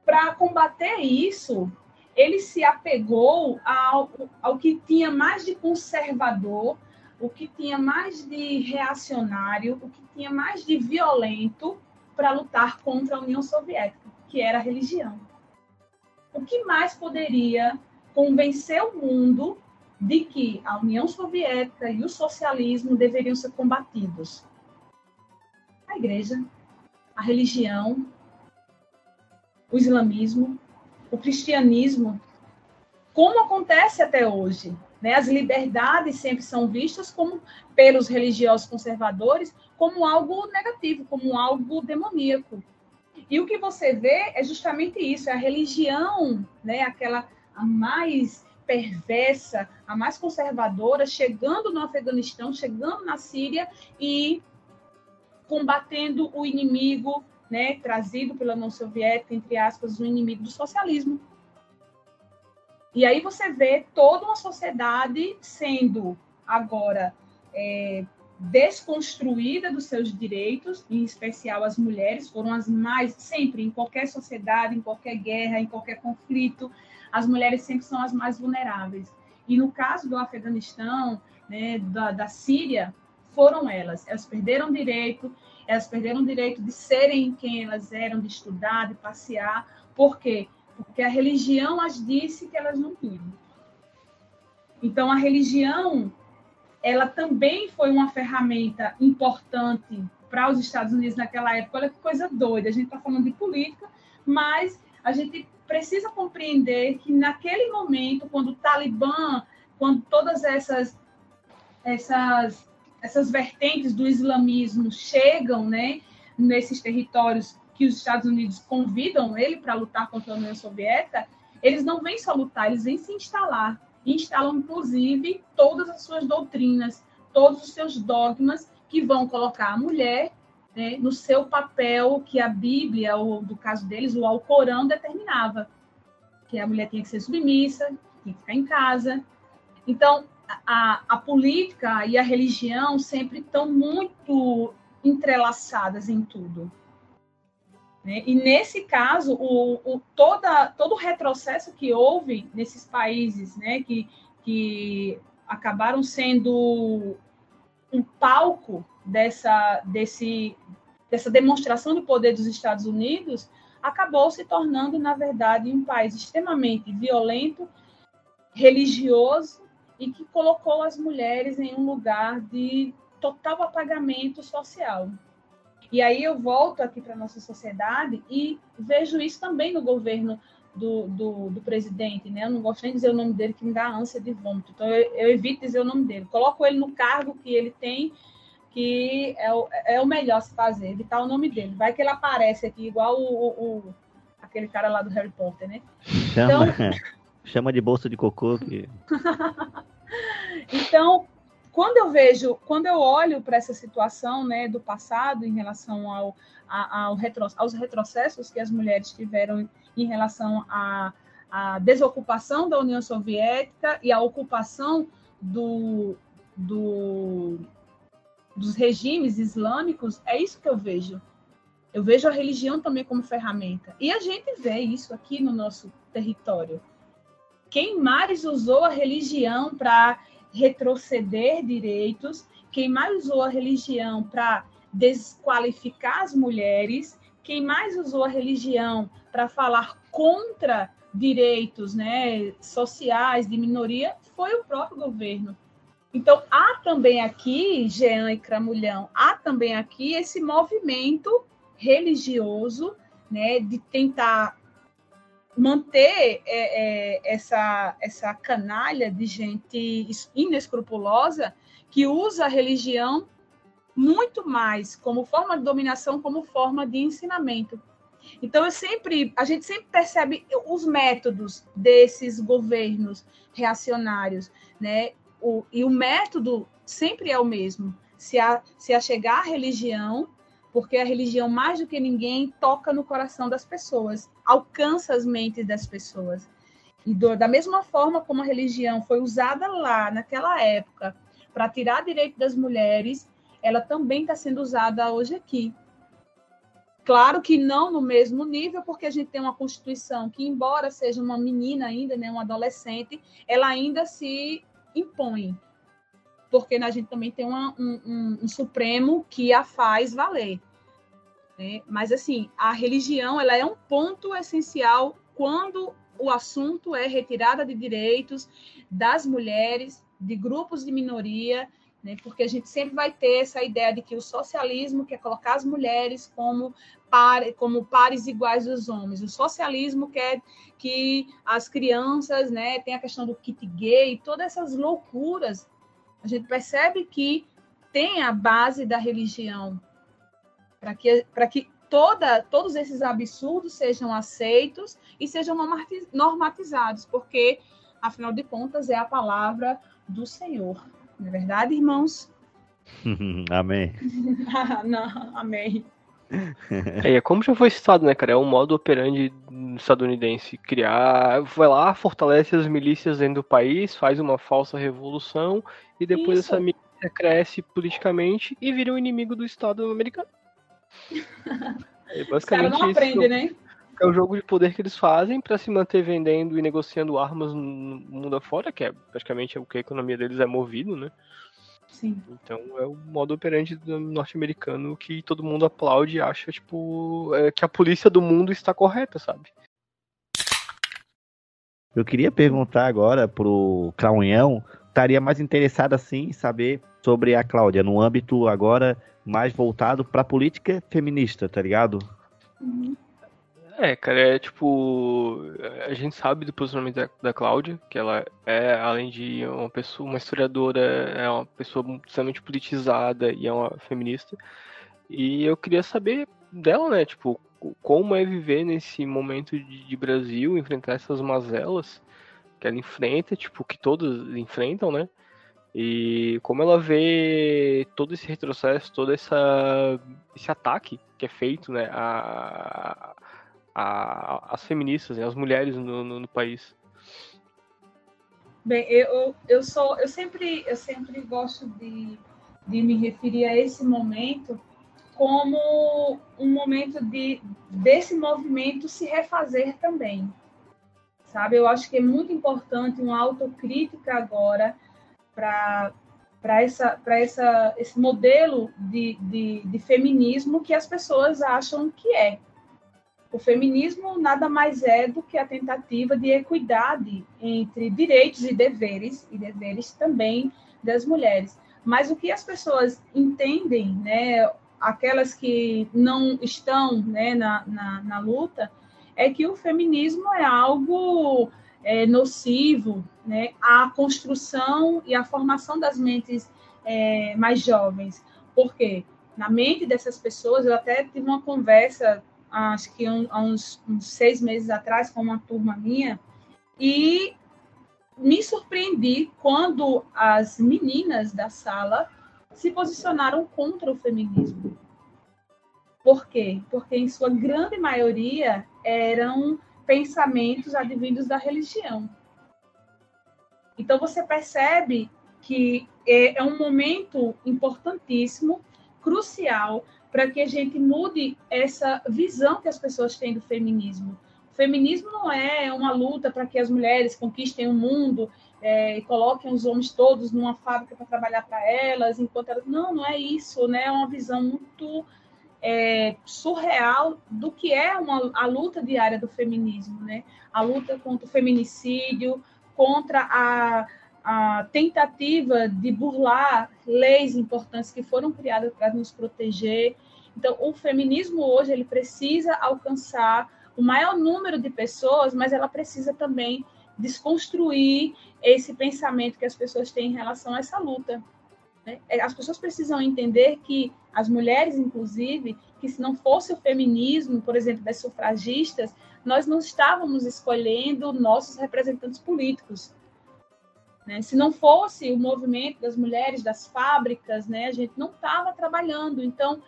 para combater isso, ele se apegou ao, ao que tinha mais de conservador, o que tinha mais de reacionário, o que tinha mais de violento para lutar contra a União Soviética, que era a religião. O que mais poderia convencer o mundo de que a União Soviética e o socialismo deveriam ser combatidos? a igreja, a religião, o islamismo, o cristianismo, como acontece até hoje. Né? As liberdades sempre são vistas como pelos religiosos conservadores como algo negativo, como algo demoníaco. E o que você vê é justamente isso, é a religião, né, aquela a mais perversa, a mais conservadora, chegando no Afeganistão, chegando na Síria e combatendo o inimigo, né, trazido pela União Soviética, entre aspas, o inimigo do socialismo. E aí você vê toda uma sociedade sendo agora é, desconstruída dos seus direitos, em especial as mulheres, foram as mais, sempre, em qualquer sociedade, em qualquer guerra, em qualquer conflito, as mulheres sempre são as mais vulneráveis. E no caso do Afeganistão, né, da, da Síria, foram elas. Elas perderam direito, elas perderam o direito de serem quem elas eram, de estudar, de passear. Por quê? Porque a religião as disse que elas não tinham. Então, a religião, ela também foi uma ferramenta importante para os Estados Unidos naquela época. Olha que coisa doida, a gente está falando de política, mas a gente precisa compreender que naquele momento, quando o Talibã, quando todas essas, essas essas vertentes do islamismo chegam, né, nesses territórios que os Estados Unidos convidam ele para lutar contra a União Soviética, eles não vêm só lutar, eles vêm se instalar. Instalam, inclusive, todas as suas doutrinas, todos os seus dogmas que vão colocar a mulher né, no seu papel que a Bíblia, ou do caso deles, o Alcorão determinava. Que a mulher tinha que ser submissa, tinha que ficar em casa. Então, a, a política e a religião sempre estão muito entrelaçadas em tudo. Né? E nesse caso, o, o, toda, todo o retrocesso que houve nesses países né, que, que acabaram sendo um palco dessa, desse, dessa demonstração do poder dos Estados Unidos, acabou se tornando, na verdade, um país extremamente violento, religioso e que colocou as mulheres em um lugar de total apagamento social. E aí eu volto aqui para a nossa sociedade e vejo isso também no governo do, do, do, presidente, né? Eu não gosto nem de dizer o nome dele, que me dá ânsia de vômito. Então, eu, eu, evito dizer o nome dele. Coloco ele no cargo que ele tem, que é o, é o melhor se fazer, evitar o nome dele. Vai que ele aparece aqui, igual o, o, o aquele cara lá do Harry Potter, né? Chama, então... chama de bolsa de cocô. Que... Então, quando eu vejo, quando eu olho para essa situação né, do passado em relação ao, ao retro, aos retrocessos que as mulheres tiveram em relação à, à desocupação da União Soviética e à ocupação do, do, dos regimes islâmicos, é isso que eu vejo. Eu vejo a religião também como ferramenta. E a gente vê isso aqui no nosso território. Quem mais usou a religião para retroceder direitos, quem mais usou a religião para desqualificar as mulheres, quem mais usou a religião para falar contra direitos né, sociais de minoria? Foi o próprio governo. Então, há também aqui, Jean e Cramulhão, há também aqui esse movimento religioso né, de tentar manter é, é, essa, essa canalha de gente inescrupulosa que usa a religião muito mais como forma de dominação, como forma de ensinamento. Então, eu sempre, a gente sempre percebe os métodos desses governos reacionários, né? O, e o método sempre é o mesmo: se, a, se achegar à religião, porque a religião, mais do que ninguém, toca no coração das pessoas, alcança as mentes das pessoas. E do, da mesma forma como a religião foi usada lá, naquela época, para tirar direito das mulheres, ela também está sendo usada hoje aqui. Claro que não no mesmo nível, porque a gente tem uma Constituição que, embora seja uma menina ainda, né, uma adolescente, ela ainda se impõe. Porque a gente também tem uma, um, um, um, Supremo que a faz valer. Né? Mas, assim, a religião ela é um ponto essencial quando o assunto é retirada de direitos das mulheres, de grupos de minoria, né? porque a gente sempre vai ter essa ideia de que o socialismo quer colocar as mulheres como, par, como pares iguais dos homens, o socialismo quer que as crianças, né, tem a questão do kit gay, todas essas loucuras, a gente percebe que tem a base da religião para que, que toda, todos esses absurdos sejam aceitos e sejam normatizados, porque, afinal de contas, é a palavra do Senhor. Não é verdade, irmãos? amém. Não, amém. É, como já foi citado, né, cara? É um modo operandi estadunidense criar. Vai lá, fortalece as milícias dentro do país, faz uma falsa revolução e depois Isso. essa milícia cresce politicamente e vira o um inimigo do Estado americano. É basicamente não aprende, né? É o jogo de poder que eles fazem para se manter vendendo e negociando armas no mundo afora, que é praticamente o que a economia deles é movido, né? Sim. Então é o modo operante norte-americano que todo mundo aplaude e acha, tipo, é, que a polícia do mundo está correta, sabe? Eu queria perguntar agora pro Claunhão, estaria mais interessado assim em saber sobre a Cláudia, no âmbito agora mais voltado para política feminista, tá ligado? É, cara, é tipo. A gente sabe do posicionamento da, da Cláudia, que ela é, além de uma pessoa, uma historiadora, é uma pessoa extremamente politizada e é uma feminista. E eu queria saber dela, né? Tipo, como é viver nesse momento de, de Brasil, enfrentar essas mazelas que ela enfrenta, tipo, que todos enfrentam, né? E como ela vê todo esse retrocesso, todo essa, esse ataque que é feito né, a, a, as feministas, né, as mulheres no, no, no, país? Bem, eu, eu sou, eu sempre, eu sempre gosto de, de me referir a esse momento como um momento de desse movimento se refazer também, sabe? Eu acho que é muito importante uma autocrítica agora para para essa, essa, esse modelo de, de, de, feminismo que as pessoas acham que é. O feminismo nada mais é do que a tentativa de equidade entre direitos e deveres, e deveres também das mulheres. Mas o que as pessoas entendem, né, aquelas que não estão né, na, na, na luta, é que o feminismo é algo é, nocivo né, à construção e à formação das mentes é, mais jovens. Por quê? Na mente dessas pessoas, eu até tive uma conversa acho que um, há uns, uns seis meses atrás com uma turma minha, e me surpreendi quando as meninas da sala se posicionaram contra o feminismo. Por quê? Porque, em sua grande maioria, eram pensamentos advindos da religião. Então, você percebe que é, é um momento importantíssimo, crucial, para que a gente mude essa visão que as pessoas têm do feminismo. O feminismo não é uma luta para que as mulheres conquistem o mundo é, e coloquem os homens todos numa fábrica para trabalhar para elas, enquanto elas. Não, não é isso, né? É uma visão muito é, surreal do que é uma, a luta diária do feminismo, né? A luta contra o feminicídio, contra a, a tentativa de burlar leis importantes que foram criadas para nos proteger. Então, o feminismo hoje ele precisa alcançar o maior número de pessoas, mas ela precisa também desconstruir esse pensamento que as pessoas têm em relação a essa luta. Né? É, as pessoas precisam entender que as mulheres, inclusive, que se não fosse o feminismo, por exemplo, das sufragistas, nós não estávamos escolhendo nossos representantes políticos. Né? Se não fosse o movimento das mulheres das fábricas, né, a gente não estava trabalhando. Então,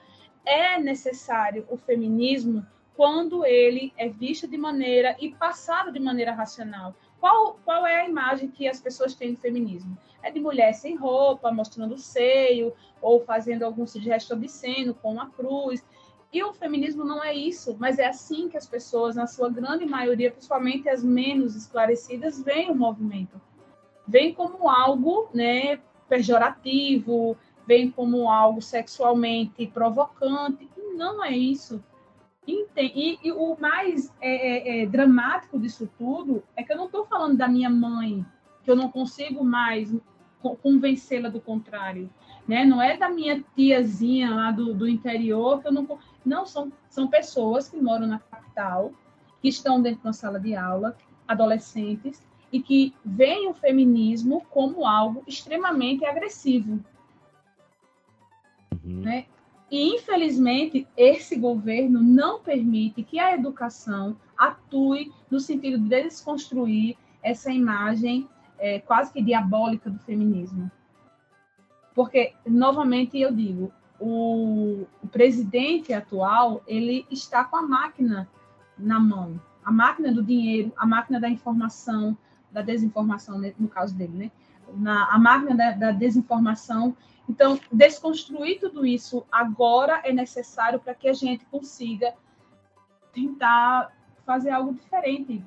é necessário o feminismo quando ele é visto de maneira e passado de maneira racional. Qual, qual é a imagem que as pessoas têm do feminismo? É de mulher sem roupa, mostrando o seio, ou fazendo algum gesto obsceno com a cruz. E o feminismo não é isso, mas é assim que as pessoas, na sua grande maioria, principalmente as menos esclarecidas, veem o movimento. Vem como algo né, pejorativo, vem como algo sexualmente provocante. E não é isso. E, e, o mais é, é, é, dramático disso tudo é que eu não estou falando da minha mãe, que eu não consigo mais convencê-la do contrário. Né? Não é da minha tiazinha lá do, do interior que eu não. Não, são, são pessoas que moram na capital, que estão dentro de uma sala de aula, adolescentes, e que veem o feminismo como algo extremamente agressivo. Uhum. Né? E, infelizmente, esse governo não permite que a educação atue no sentido de desconstruir essa imagem é, quase que diabólica do feminismo. Porque, novamente, eu digo, o, presidente atual, ele está com a máquina na mão. A máquina do dinheiro, a máquina da informação, da desinformação, né, no caso dele, né? Na, a máquina da, da desinformação então, desconstruir tudo isso agora é necessário para que a gente consiga tentar fazer algo diferente.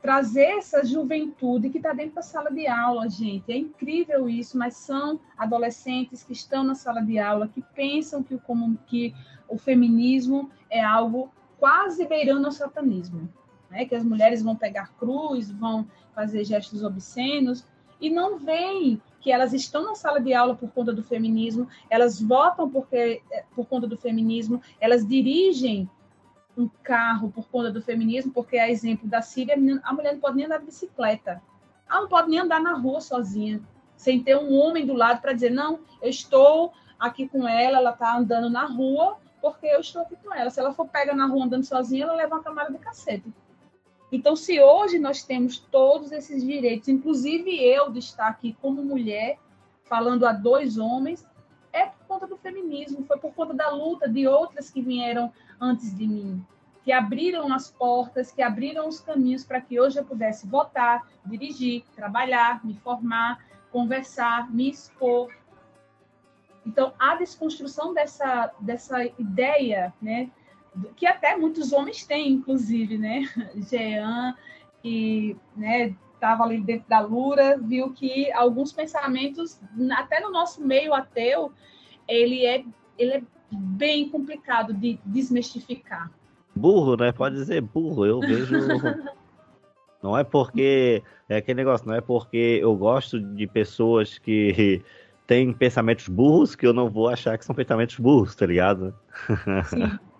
Trazer essa juventude que está dentro da sala de aula, gente. É incrível isso, mas são adolescentes que estão na sala de aula, que pensam que o, como, que o feminismo é algo quase beirando ao satanismo. Né? Que as mulheres vão pegar cruz, vão fazer gestos obscenos, e não veem que elas estão na sala de aula por conta do feminismo, elas votam porque, eh, por conta do feminismo, elas dirigem um carro por conta do feminismo, porque a exemplo da Síria, a mulher não pode nem andar de bicicleta. Ela não pode nem andar na rua sozinha, sem ter um homem do lado para dizer, não, eu estou aqui com ela, ela está andando na rua, porque eu estou aqui com ela. Se ela for pega na rua andando sozinha, ela leva uma camada de cacete. Então, se hoje nós temos todos esses direitos, inclusive eu de estar aqui como mulher, falando a dois homens, é por conta do feminismo, foi por conta da luta de outras que vieram antes de mim, que abriram as portas, que abriram os caminhos para que hoje eu pudesse votar, dirigir, trabalhar, me formar, conversar, me expor. Então, a desconstrução dessa, dessa ideia, né, que até muitos homens têm, inclusive, né? Jean, que né, estava ali dentro da Lura, viu que alguns pensamentos, até no nosso meio ateu, ele é, ele é bem complicado de desmistificar. Burro, né? Pode dizer burro. Eu vejo. não é porque. É aquele negócio, não é porque eu gosto de pessoas que têm pensamentos burros que eu não vou achar que são pensamentos burros, tá ligado? Sim.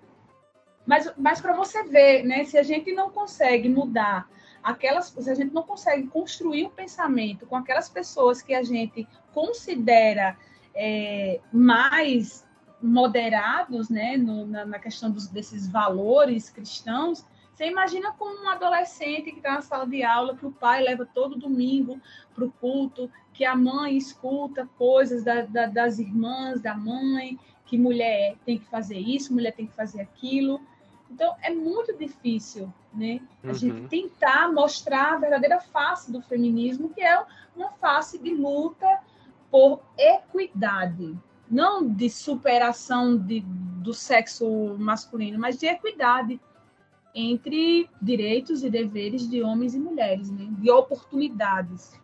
Mas, mas para você ver, né, se a gente não consegue mudar aquelas, se a gente não consegue construir um pensamento com aquelas pessoas que a gente considera é, mais moderados, né, no, na, na, questão dos, desses valores cristãos, você imagina como um adolescente que está na sala de aula, que o pai leva todo domingo para o culto, que a mãe escuta coisas da, da, das irmãs, da mãe, que mulher tem que fazer isso, mulher tem que fazer aquilo. Então, é muito difícil, né? A uhum. gente tentar mostrar a verdadeira face do feminismo, que é uma face de luta por equidade, não de superação de, do sexo masculino, mas de equidade entre direitos e deveres de homens e mulheres, né? de oportunidades.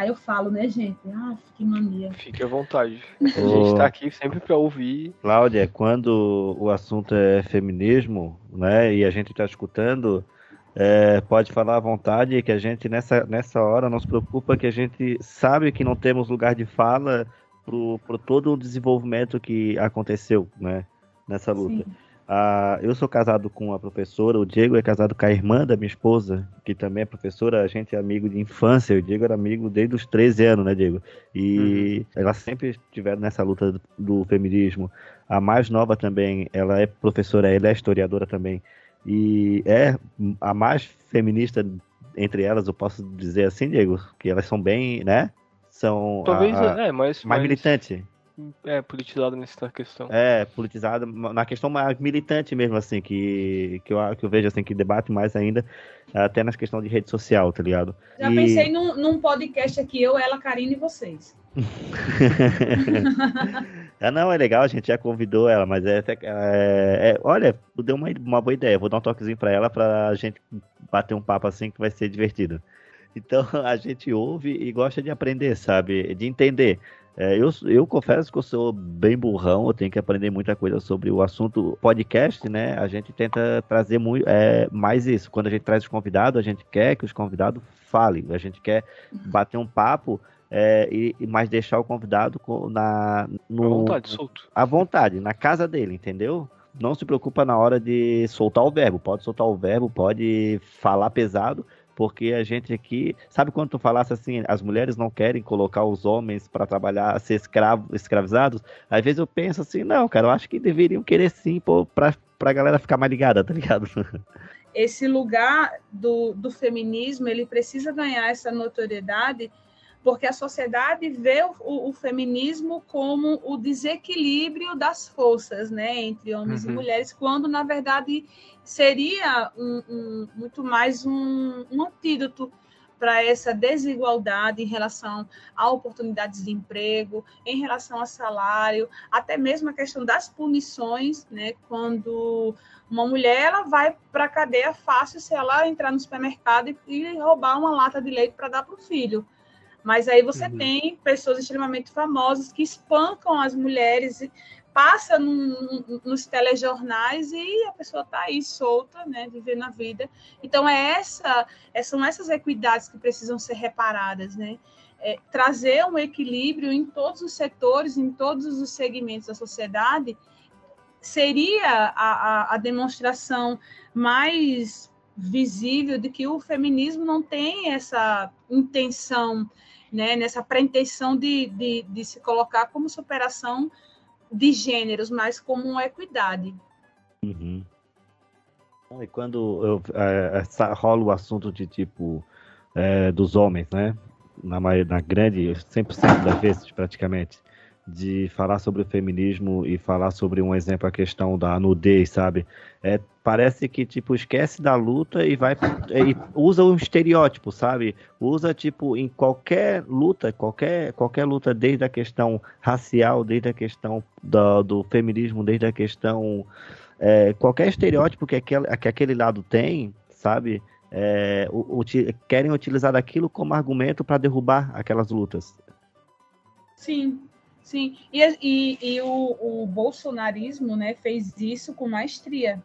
Aí eu falo, né, gente? Ah, que mania. Fique à vontade. A gente está aqui sempre para ouvir. Cláudia, quando o assunto é feminismo, né, e a gente está escutando, é, pode falar à vontade que a gente nessa, nessa hora não se preocupa que a gente sabe que não temos lugar de fala para todo o desenvolvimento que aconteceu né, nessa luta. Sim. Ah, eu sou casado com uma professora, o Diego é casado com a irmã da minha esposa, que também é professora, a gente é amigo de infância, o Diego era amigo desde os 13 anos, né, Diego? E uhum. elas sempre estiveram nessa luta do, do, feminismo. A mais nova também, ela é professora, ela é historiadora também, e é a mais feminista entre elas, eu posso dizer assim, Diego, que elas são bem, né? São Talvez, a, a, é, mais, mais, mais militante. É, politizado nessa questão. É, politizado na questão mais militante mesmo, assim, que, que, eu, que eu vejo, assim, que debate mais ainda, até nas questões de rede social, tá ligado? Já e... pensei num, num podcast aqui, eu, ela, Karine e vocês. ah, não, é legal, a gente já convidou ela, mas é, é, é olha, deu uma, uma boa ideia, vou dar um toquezinho pra ela pra gente bater um papo assim que vai ser divertido. Então a gente ouve e gosta de aprender, sabe? De entender. É, eu, eu confesso que eu sou bem burrão, eu tenho que aprender muita coisa sobre o assunto podcast, né? A gente tenta trazer muito, é, mais isso. Quando a gente traz os convidados, a gente quer que os convidados falem, a gente quer bater um papo é, e, e mais deixar o convidado na no, à vontade, solto. À vontade, na casa dele, entendeu? Não se preocupa na hora de soltar o verbo. Pode soltar o verbo, pode falar pesado, porque a gente aqui, sabe quando tu falasse assim, as mulheres não querem colocar os homens para trabalhar, ser escravo, escravizados? Às vezes eu penso assim, não, cara, eu acho que deveriam querer sim, para pra galera ficar mais ligada, tá ligado? Esse lugar do, do feminismo, ele precisa ganhar essa notoriedade porque a sociedade vê o, o, feminismo como o desequilíbrio das forças, né, entre homens uhum. e mulheres, quando na verdade seria um, um, muito mais um, um antídoto para essa desigualdade em relação a oportunidades de emprego, em relação a salário, até mesmo a questão das punições, né? Quando uma mulher ela vai para a cadeia fácil se ela entrar no supermercado e, roubar uma lata de leite para dar para o filho. Mas aí você uhum. tem pessoas extremamente famosas que espancam as mulheres, passa num, nos telejornais e a pessoa está aí solta, né, vivendo a vida. Então é essa, é, são essas equidades que precisam ser reparadas, né? É, trazer um equilíbrio em todos os setores, em todos os segmentos da sociedade, seria a, a, a demonstração mais visível de que o feminismo não tem essa intenção né, nessa pretensão de, de, de se colocar como superação de gêneros, mas como uma equidade. Uhum. E quando eu, é, rola o assunto de tipo é, dos homens, né? Na, na grande, 100% das vezes praticamente, de falar sobre o feminismo e falar sobre um exemplo a questão da nudez, sabe? É, parece que tipo esquece da luta e vai e usa um estereótipo, sabe? Usa tipo em qualquer luta, qualquer qualquer luta desde a questão racial, desde a questão do, do feminismo, desde a questão é, qualquer estereótipo que aquele, que aquele lado tem, sabe? É, querem utilizar aquilo como argumento para derrubar aquelas lutas. Sim, Sim, e, e, e o, o, bolsonarismo né, fez isso com maestria.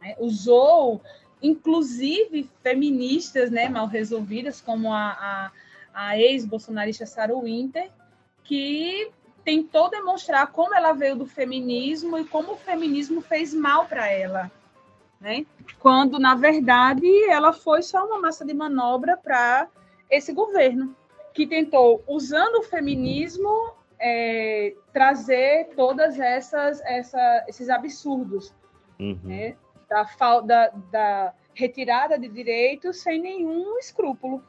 Né? Usou, inclusive, feministas né, mal resolvidas, como a, a, a ex-bolsonarista Sarah Winter, que tentou demonstrar como ela veio do feminismo e como o feminismo fez mal para ela. Né? Quando, na verdade, ela foi só uma massa de manobra para esse governo, que tentou, usando o feminismo, é, trazer todas essas, essa, esses absurdos, uhum. né? da, da, da, retirada de direitos sem nenhum escrúpulo.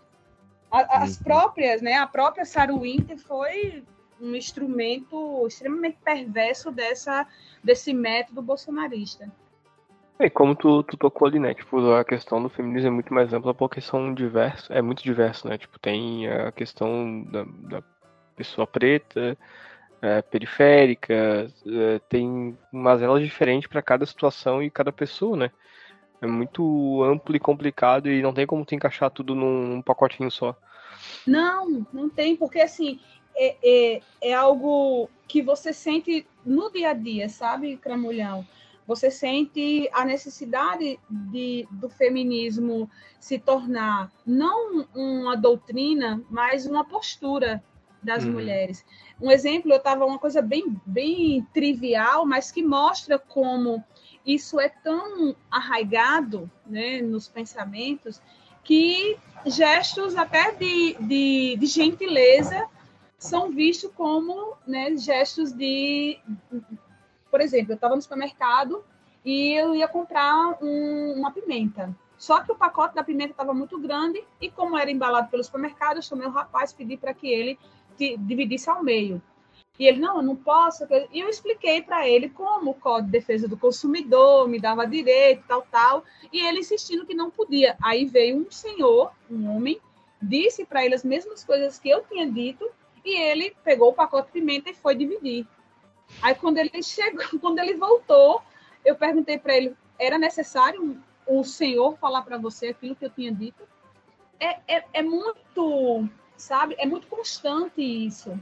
A, as uhum. próprias, né? A própria Sarah Winter foi um instrumento extremamente perverso dessa, desse método bolsonarista. E como tu, tu tocou ali, né? Tipo, a questão do feminismo é muito mais ampla porque são diversos, é muito diverso, né? Tipo, tem a questão da, da pessoa preta, é, periférica, é, tem umas elas diferentes para cada situação e cada pessoa, né? É muito amplo e complicado e não tem como tu encaixar tudo num, num pacotinho só. Não, não tem, porque assim, é, é, é, algo que você sente no dia a dia, sabe, Cramulhão? Você sente a necessidade de, do feminismo se tornar não uma doutrina, mas uma postura das uhum. mulheres. Um exemplo, eu estava uma coisa bem, bem trivial, mas que mostra como isso é tão arraigado né, nos pensamentos que gestos até de, de, de gentileza são vistos como né, gestos de. Por exemplo, eu estava no supermercado e eu ia comprar um, uma pimenta. Só que o pacote da pimenta estava muito grande e, como era embalado pelo supermercado, eu chamei o rapaz, pedi para que ele dividisse ao meio. E ele, não, eu não posso. E eu expliquei para ele como o Código de Defesa do Consumidor me dava direito, tal, tal. E ele insistindo que não podia. Aí veio um senhor, um homem, disse para ele as mesmas coisas que eu tinha dito, e ele pegou o pacote de pimenta e foi dividir. Aí quando ele chegou, quando ele voltou, eu perguntei para ele: era necessário o senhor falar para você aquilo que eu tinha dito? É, é, é muito, sabe? É muito constante isso.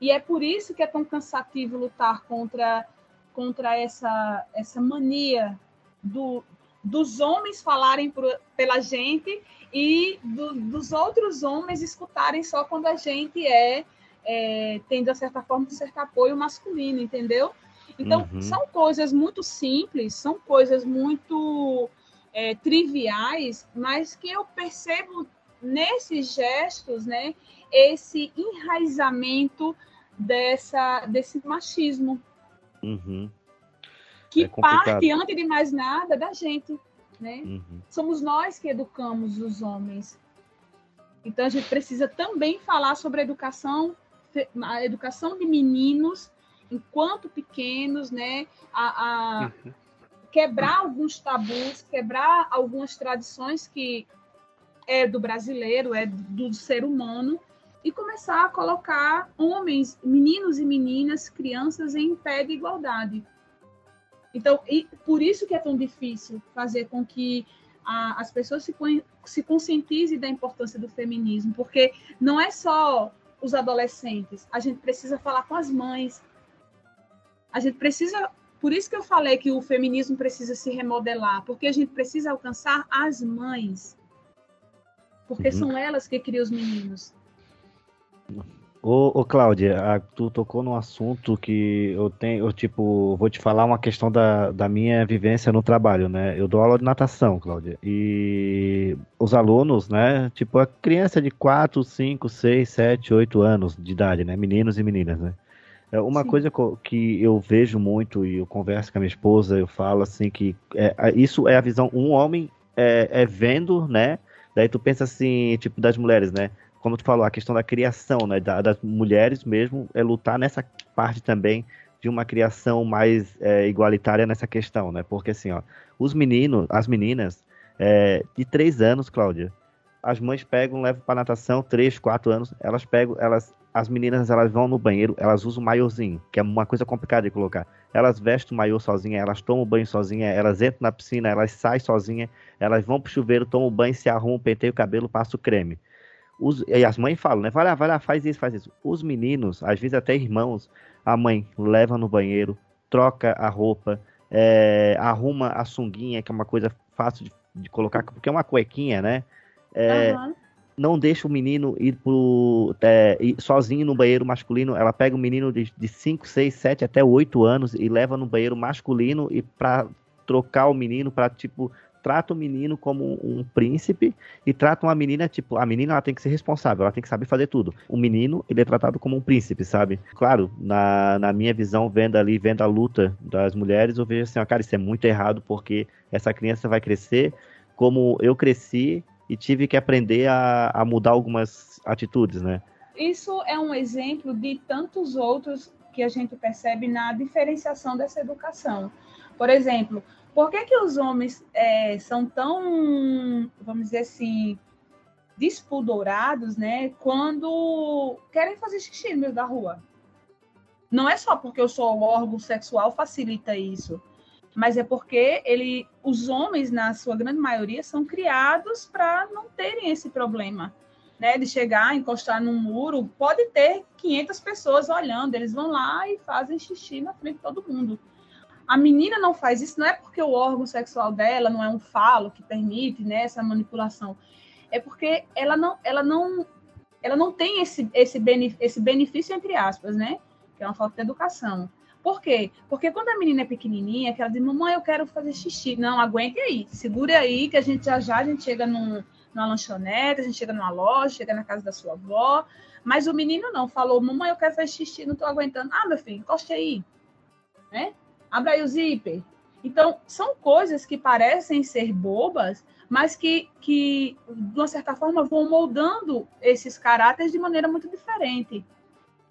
E é por isso que é tão cansativo lutar contra, contra essa, essa mania do, dos homens falarem por, pela gente e do, dos outros homens escutarem só quando a gente é, é tem, de certa forma, um certo apoio masculino, entendeu? Então, uhum. são coisas muito simples, são coisas muito é, triviais, mas que eu percebo nesses gestos, né, esse enraizamento dessa, desse machismo. Uhum. Que é parte, antes de mais nada, da gente. Né? Uhum. Somos nós que educamos os homens. Então a gente precisa também falar sobre a educação, a educação de meninos enquanto pequenos, né? A, a uhum. quebrar alguns tabus, quebrar algumas tradições que é do brasileiro, é do ser humano, e começar a colocar homens, meninos e meninas, crianças em pé de igualdade. Então, e por isso que é tão difícil fazer com que a, as pessoas se, se conscientizem da importância do feminismo, porque não é só os adolescentes, a gente precisa falar com as mães, a gente precisa. Por isso que eu falei que o feminismo precisa se remodelar, porque a gente precisa alcançar as mães, porque uhum. são elas que criam os meninos. Ô, ô Cláudia, tu tocou num assunto que eu tenho, eu, tipo, vou te falar uma questão da, da minha vivência no trabalho, né? Eu dou aula de natação, Cláudia, e os alunos, né, tipo, a criança de 4, 5, 6, 7, 8 anos de idade, né, meninos e meninas, né? É uma Sim. coisa que eu vejo muito e eu converso com a minha esposa, eu falo assim que é, isso é a visão, um homem é, é vendo, né? Daí tu pensa assim, tipo, das mulheres, né? como tu falou, a questão da criação, né, da, das mulheres mesmo, é lutar nessa parte também de uma criação mais é, igualitária nessa questão, né? Porque assim, ó, os meninos, as meninas é, de três anos, Cláudia, as mães pegam, levam para natação, três, quatro anos, elas pegam, elas, as meninas, elas vão no banheiro, elas usam o maiôzinho, que é uma coisa complicada de colocar. Elas vestem o maiô sozinha, elas tomam banho sozinha, elas entram na piscina, elas saem sozinha, elas vão pro chuveiro, tomam banho, se arrumam, penteiam o cabelo, passam o creme. Os, e as mães falam, né? Vai lá, vai lá, faz isso, faz isso. Os meninos, às vezes até irmãos, a mãe leva no banheiro, troca a roupa, é, arruma a sunguinha, que é uma coisa fácil de, de colocar, porque é uma cuequinha, né? É, uhum. Não deixa o menino ir pro, é, sozinho no banheiro masculino. Ela pega o menino de, de 5, 6, 7 até 8 anos e leva no banheiro masculino e para trocar o menino para tipo trata o menino como um príncipe e trata uma menina, tipo, a menina ela tem que ser responsável, ela tem que saber fazer tudo. O menino, ele é tratado como um príncipe, sabe? Claro, na, na minha visão, vendo ali, vendo a luta das mulheres, eu vejo assim, ó, cara, isso é muito errado porque essa criança vai crescer como eu cresci e tive que aprender a, a mudar algumas atitudes, né? Isso é um exemplo de tantos outros que a gente percebe na diferenciação dessa educação. Por exemplo, Por que, que os homens é, são tão, vamos dizer assim, despudorados, né? Quando querem fazer xixi no meio da rua. Não é só porque eu sou o órgão sexual facilita isso, mas é porque ele, os homens, na sua grande maioria, são criados para não terem esse problema. Né, de chegar, encostar num muro, pode ter 500 pessoas olhando, eles vão lá e fazem xixi na frente de todo mundo. A menina não faz isso, não é porque o órgão sexual dela não é um falo que permite né, essa manipulação, é porque ela não, ela não, ela não tem esse, esse, benefício, esse benefício, entre aspas, né? Que é uma falta de educação. Por quê? Porque quando a menina é pequenininha, que ela diz, mamãe, eu quero fazer xixi. Não, aguente aí, segure aí, que a gente já já a gente chega num, numa lanchonete, a gente chega numa loja, chega na casa da sua avó. Mas o menino não, falou, mamãe, eu quero fazer xixi, não tô aguentando. Ah, meu filho, encoste aí. Né? Abra aí o zíper. Então, são coisas que parecem ser bobas, mas que, que, de uma certa forma, vão moldando esses caráteres de maneira muito diferente.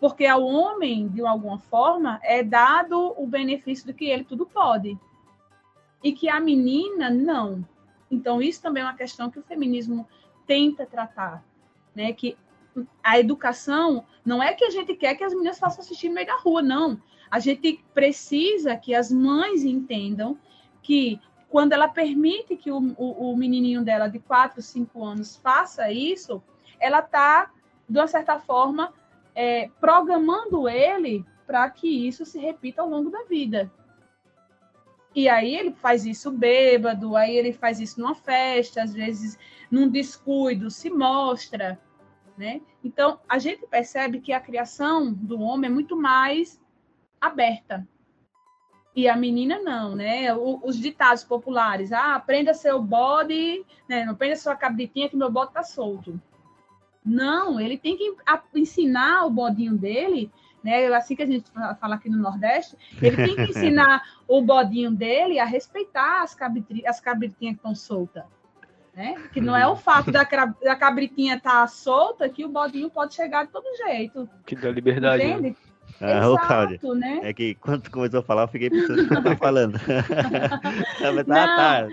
Porque ao homem, de alguma forma, é dado o benefício de que ele tudo pode. E que a menina, não. Então, isso também é uma questão que o feminismo tenta tratar. Né? Que a educação não é que a gente quer que as meninas façam assistir no meio da rua, não. A gente precisa que as mães entendam que quando ela permite que o, o, o menininho dela de 4, 5 anos faça isso, ela está, de uma certa forma, é, programando ele para que isso se repita ao longo da vida. E aí ele faz isso bêbado, aí ele faz isso numa festa, às vezes num descuido, se mostra, né? Então, a gente percebe que a criação do homem é muito mais aberta. E a menina não, né? os ditados populares, ah, prenda seu bode, né? Não prenda sua cabritinha que meu bode tá solto. Não, ele tem que ensinar o bodinho dele, né? Assim que a gente fala aqui no Nordeste, ele tem que ensinar o bodinho dele a respeitar as, cabritri, as cabritinhas que estão soltas. Né? Que não é o fato da, da cabritinha estar tá solta que o bodinho pode chegar de todo jeito. Que dá liberdade. Né? Entende? Ah, Exato, Cláudia, né? É que quando tu começou a falar, eu fiquei pensando o que tá falando. Não, tá.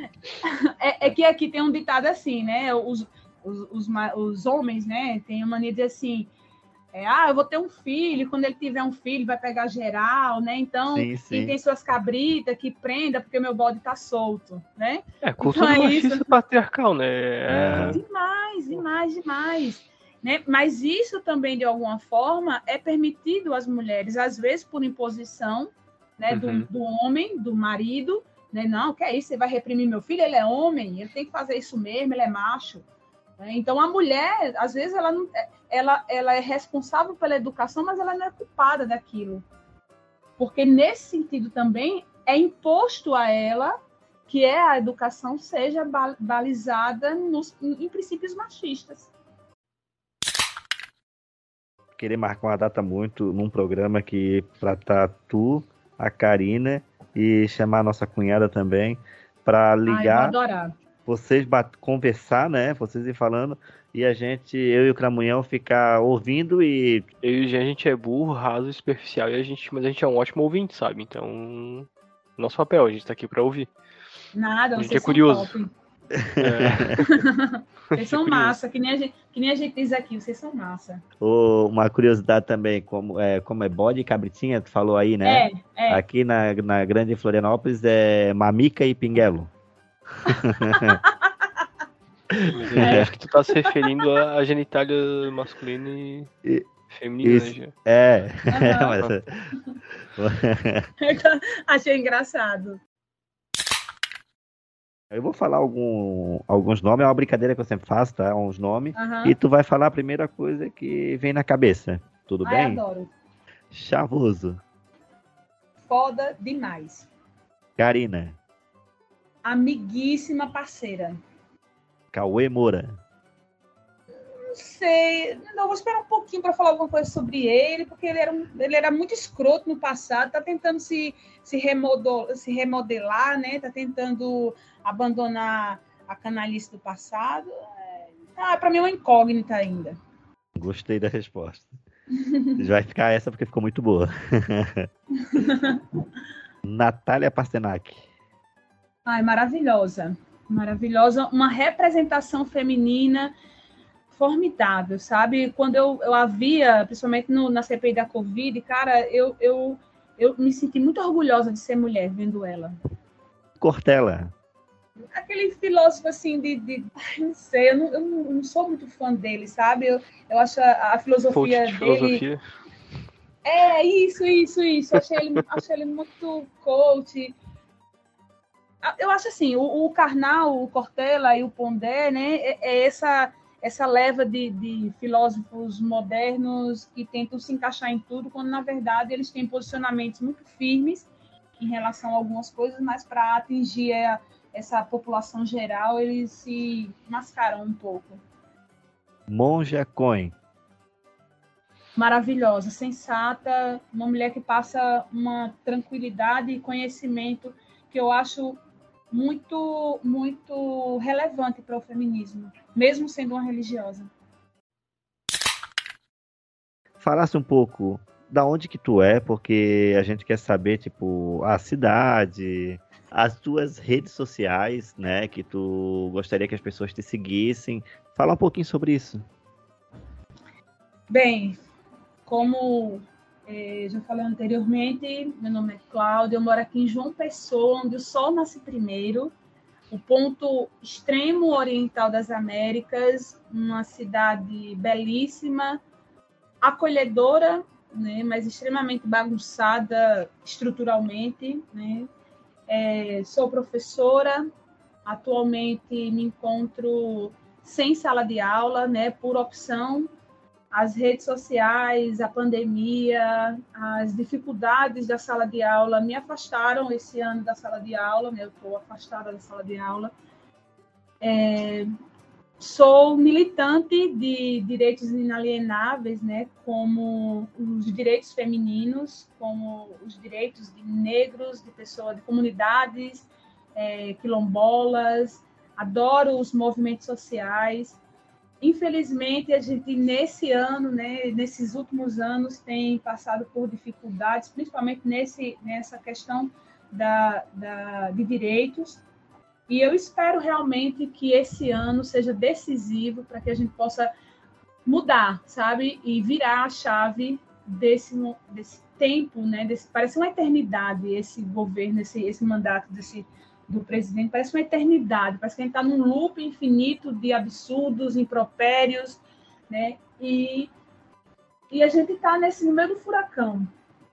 É, é, que aqui tem um ditado assim, né? Os, os, os, os homens, né, tem a mania de assim, é, ah, eu vou ter um filho, quando ele tiver um filho, vai pegar geral, né? Então, sim, sim. quem tem suas cabritas, que prenda, porque meu bode tá solto, né? É, cultura então, é isso patriarcal, né? É... Demais, demais, demais. Né? Mas isso também, de alguma forma, é permitido às mulheres, às vezes por imposição né, uhum. do, do, homem, do marido. Né? Não, que é isso? Você vai reprimir meu filho? Ele é homem, ele tem que fazer isso mesmo, ele é macho. Né? Então, a mulher, às vezes, ela, não, é, ela, ela é responsável pela educação, mas ela não é culpada daquilo. Porque, nesse sentido também, é imposto a ela que é a educação seja balizada nos, em princípios machistas querer marcar uma data muito num programa que estar tá tu, a Karina e chamar a nossa cunhada também para ligar. Ai. Vocês conversar, né? Vocês ir falando e a gente, eu e o Cramunhão, ficar ouvindo e. Eu e a gente é burro, raso, superficial, e a gente, mas a gente é um ótimo ouvinte, sabe? Então, nosso papel, a gente tá aqui pra ouvir. Nada, a gente é curioso. É. vocês são massa, que nem, a gente, que nem a gente diz aqui, vocês são massa. uma curiosidade também, como é, como é bode e cabritinha, tu falou aí, né? É, é. Aqui na, na Grande Florianópolis é mamica e pinguelo. É. Acho que tu tá se referindo à genitália masculina e, e feminina, isso, né? É. Mas... Achei engraçado. Eu vou falar algum, alguns nomes, é uma brincadeira que eu sempre faço, tá? Uns nomes. Uhum. E tu vai falar a primeira coisa que vem na cabeça. Tudo Ai, bem? adoro. Chavoso. Foda demais. Karina. Amiguíssima parceira. Cauê Moura sei. Não, vou esperar um pouquinho para falar alguma coisa sobre ele, porque ele era, um, ele era muito escroto no passado, tá tentando se, se, remodel, se remodelar, né? Tá tentando abandonar a canalice do passado. É, ah, para mim é uma incógnita ainda. Gostei da resposta. Vai ficar essa porque ficou muito boa. Natália Pastenak. Ai, maravilhosa. Maravilhosa. Uma representação feminina formidável, sabe? Quando eu, eu havia, principalmente no, na CPI da Covid, cara, eu, eu, eu me senti muito orgulhosa de ser mulher vendo ela. Cortella. Aquele filósofo assim de. de não sei, eu não, eu não, sou muito fã dele, sabe? Eu, eu acho a, a filosofia de dele. Filosofia. É, isso, isso, isso. achei ele, achei ele muito coach. Eu acho assim, o, o Karnal, o Cortella e o Pondé, né, é, é essa essa leva de, de, filósofos modernos que tentam se encaixar em tudo, quando na verdade eles têm posicionamentos muito firmes em relação a algumas coisas, mas para atingir a, essa população geral eles se mascaram um pouco. Monja Coin. Maravilhosa, sensata, uma mulher que passa uma tranquilidade e conhecimento que eu acho muito, muito relevante para o feminismo, mesmo sendo uma religiosa. Falasse um pouco da onde que tu é, porque a gente quer saber, tipo, a cidade, as tuas redes sociais, né, que tu gostaria que as pessoas te seguissem. Fala um pouquinho sobre isso. Bem, como é, já falei anteriormente, meu nome é Cláudia, eu moro aqui em João Pessoa, onde o sol nasce primeiro, o ponto extremo oriental das Américas, uma cidade belíssima, acolhedora, né, mas extremamente bagunçada estruturalmente. Né. É, sou professora, atualmente me encontro sem sala de aula, né, por opção as redes sociais, a pandemia, as dificuldades da sala de aula me afastaram esse ano da sala de aula, né? eu estou afastada da sala de aula. É, sou militante de direitos inalienáveis, né? como os direitos femininos, como os direitos de negros, de pessoas, de comunidades é, quilombolas, adoro os movimentos sociais, Infelizmente, a gente nesse ano, né, nesses últimos anos, tem passado por dificuldades, principalmente nesse, nessa questão da, da, de direitos. E eu espero realmente que esse ano seja decisivo para que a gente possa mudar, sabe? E virar a chave desse, desse tempo, né? Desse, parece uma eternidade esse governo, esse, esse mandato desse do presidente. Parece uma eternidade, parece que a gente está num loop infinito de absurdos, impropérios, né? E, e a gente está nesse no meio do furacão,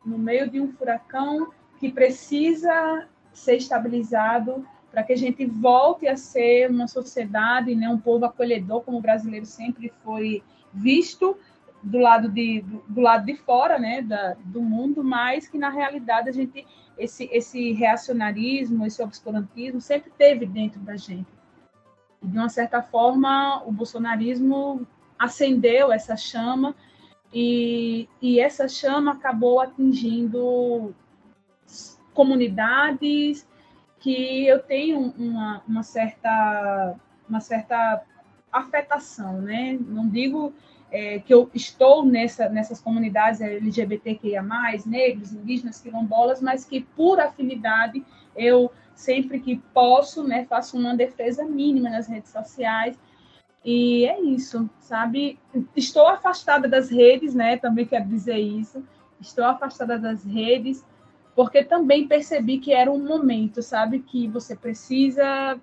no meio de um furacão que precisa ser estabilizado para que a gente volte a ser uma sociedade, né, um povo acolhedor, como o brasileiro sempre foi visto do lado de, do, do lado de fora, né, da, do mundo, mas que na realidade a gente esse, esse reacionarismo, esse obscurantismo sempre teve dentro da gente. E, de uma certa forma, o bolsonarismo acendeu essa chama e, e essa chama acabou atingindo comunidades que eu tenho uma, uma certa uma certa afetação, né? Não digo é, que eu estou nessa, nessas comunidades LGBTQIA+, negros, indígenas, quilombolas, mas que por afinidade eu sempre que posso, né, faço uma defesa mínima nas redes sociais. E é isso, sabe? Estou afastada das redes, né? Também quero dizer isso. Estou afastada das redes, porque também percebi que era um momento, sabe? Que você precisa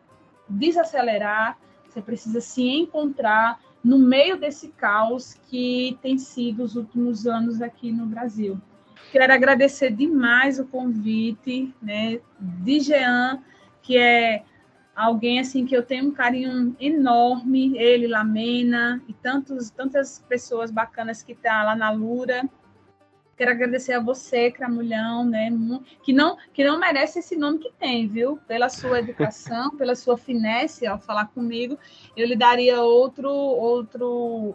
desacelerar, você precisa se encontrar, no meio desse caos que tem sido os últimos anos aqui no Brasil. Quero agradecer demais o convite, né, de Jean, que é alguém assim que eu tenho um carinho enorme, ele, Lamena e tantos, tantas pessoas bacanas que tá lá na Lura. Quero agradecer a você, Cramulhão, né? Que não, que não merece esse nome que tem, viu? Pela sua educação, pela sua finesse ao falar comigo, eu lhe daria outro, outro,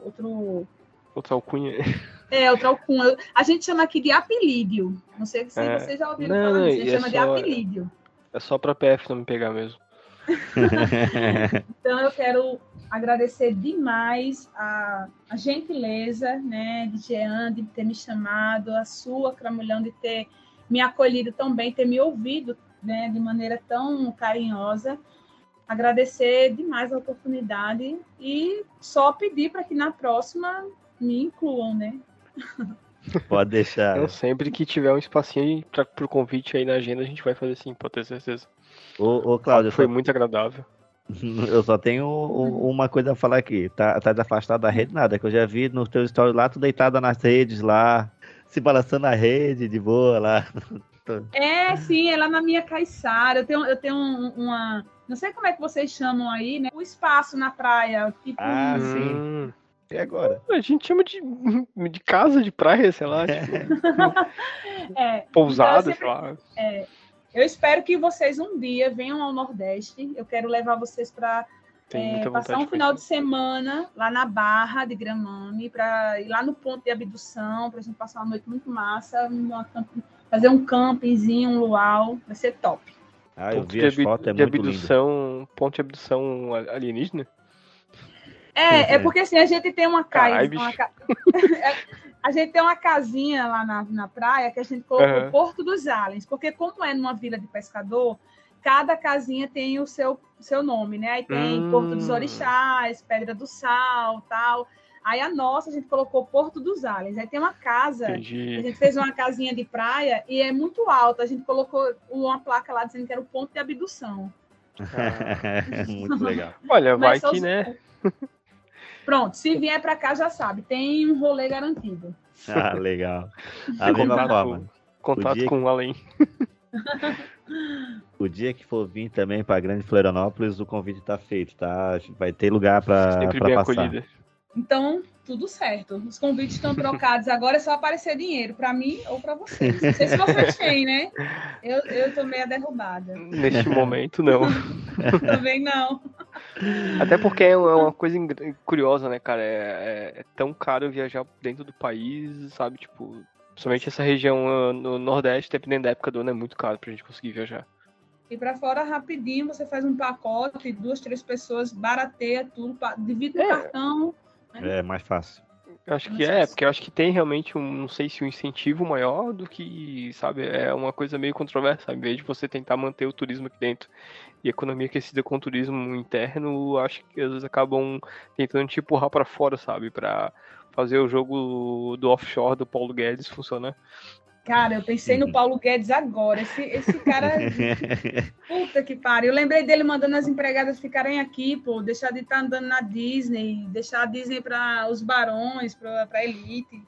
outro. Outra alcunha. É, outra alcunha. A gente chama aqui de apelídio. Não sei se é... vocês já ouviram não, falar disso. A gente é chama só... de apelídio. É só para PF não me pegar mesmo. então eu quero agradecer demais a, a gentileza né, de Jean de ter me chamado, a sua, Cramulhão, de ter me acolhido tão bem, ter me ouvido né, de maneira tão carinhosa. Agradecer demais a oportunidade e só pedir para que na próxima me incluam, né? Pode deixar. Então, sempre que tiver um espacinho para pro convite aí na agenda, a gente vai fazer sim, pode ter certeza. Ô, ô Cláudio, Foi só- muito agradável. eu só tenho uma coisa a falar aqui. Tá, tá afastado da rede nada, que eu já vi nos teus stories lá, tu deitada nas redes lá, se balançando na rede, de boa lá. É, sim, é lá na minha caiçara. Eu tenho, eu tenho um- uma. Não sei como é que vocês chamam aí, né? O espaço na praia. Tipo, Ah, um- sim. Hum, E agora? a gente chama de, de casa de praia, sei lá, tipo, é, pousada, Então, eu sei lá. Eu espero que vocês um dia venham ao Nordeste. Eu quero levar vocês para muita passar um final de semana lá na Barra de Gramame, para ir lá no ponto de abdução, para a gente passar uma noite muito massa, camp- fazer um campingzinho, um luau. Vai ser top. Ah, eu Ponto vi de, as fotos, é de muito lindo. abdução, ponto de abdução alienígena? É, é porque assim, a gente tem uma casa. Carai, uma bicho. ca- a gente tem uma casinha lá na, na praia que a gente colocou Aham. Porto dos Aliens, porque como é numa vila de pescador, cada casinha tem o seu, seu nome, né? Aí tem Hum. Porto dos Orixás, Pedra do Sal, tal. Aí a nossa a gente colocou Porto dos Aliens. Aí tem uma casa A Entendi. gente fez uma casinha de praia e é muito alta. A gente colocou uma placa lá dizendo que era o ponto de abdução. muito legal. Olha, vai que, os- né? Pronto, se vier para cá já sabe, tem um rolê garantido. Ah, legal. Da mesma forma. Contato com o além. O dia que for vir também pra Grande Florianópolis, o convite tá feito, tá? Vai ter lugar bem passar. acolhida. Então, tudo certo. Os convites estão trocados. Agora é só aparecer dinheiro para mim ou para vocês. Não sei se vocês têm, né? Eu, eu tô meio derrubada. Neste momento, não. Também não. Até porque é uma coisa ing- curiosa, né, cara? É, é- é tão caro viajar dentro do país, sabe? Tipo, principalmente essa região ah, no Nordeste, dependendo da época do ano, é muito caro pra gente conseguir viajar. E para fora, rapidinho, você faz um pacote, duas, três pessoas, barateia tudo, divide no É. cartão. É mais fácil. Eu acho que é, porque eu acho que tem realmente um, não sei se um incentivo maior do que, sabe, é uma coisa meio controversa, em vez de você tentar manter o turismo aqui dentro e a economia aquecida com o turismo interno, acho que às vezes acabam tentando te empurrar pra fora, sabe, Pra fazer o jogo do offshore do Paulo Guedes funcionar. Cara, eu pensei no Paulo Guedes agora. Esse, esse cara, puta que pariu. Eu lembrei dele mandando as empregadas ficarem aqui, pô, deixar de estar andando na Disney, deixar a Disney para os barões, para a elite.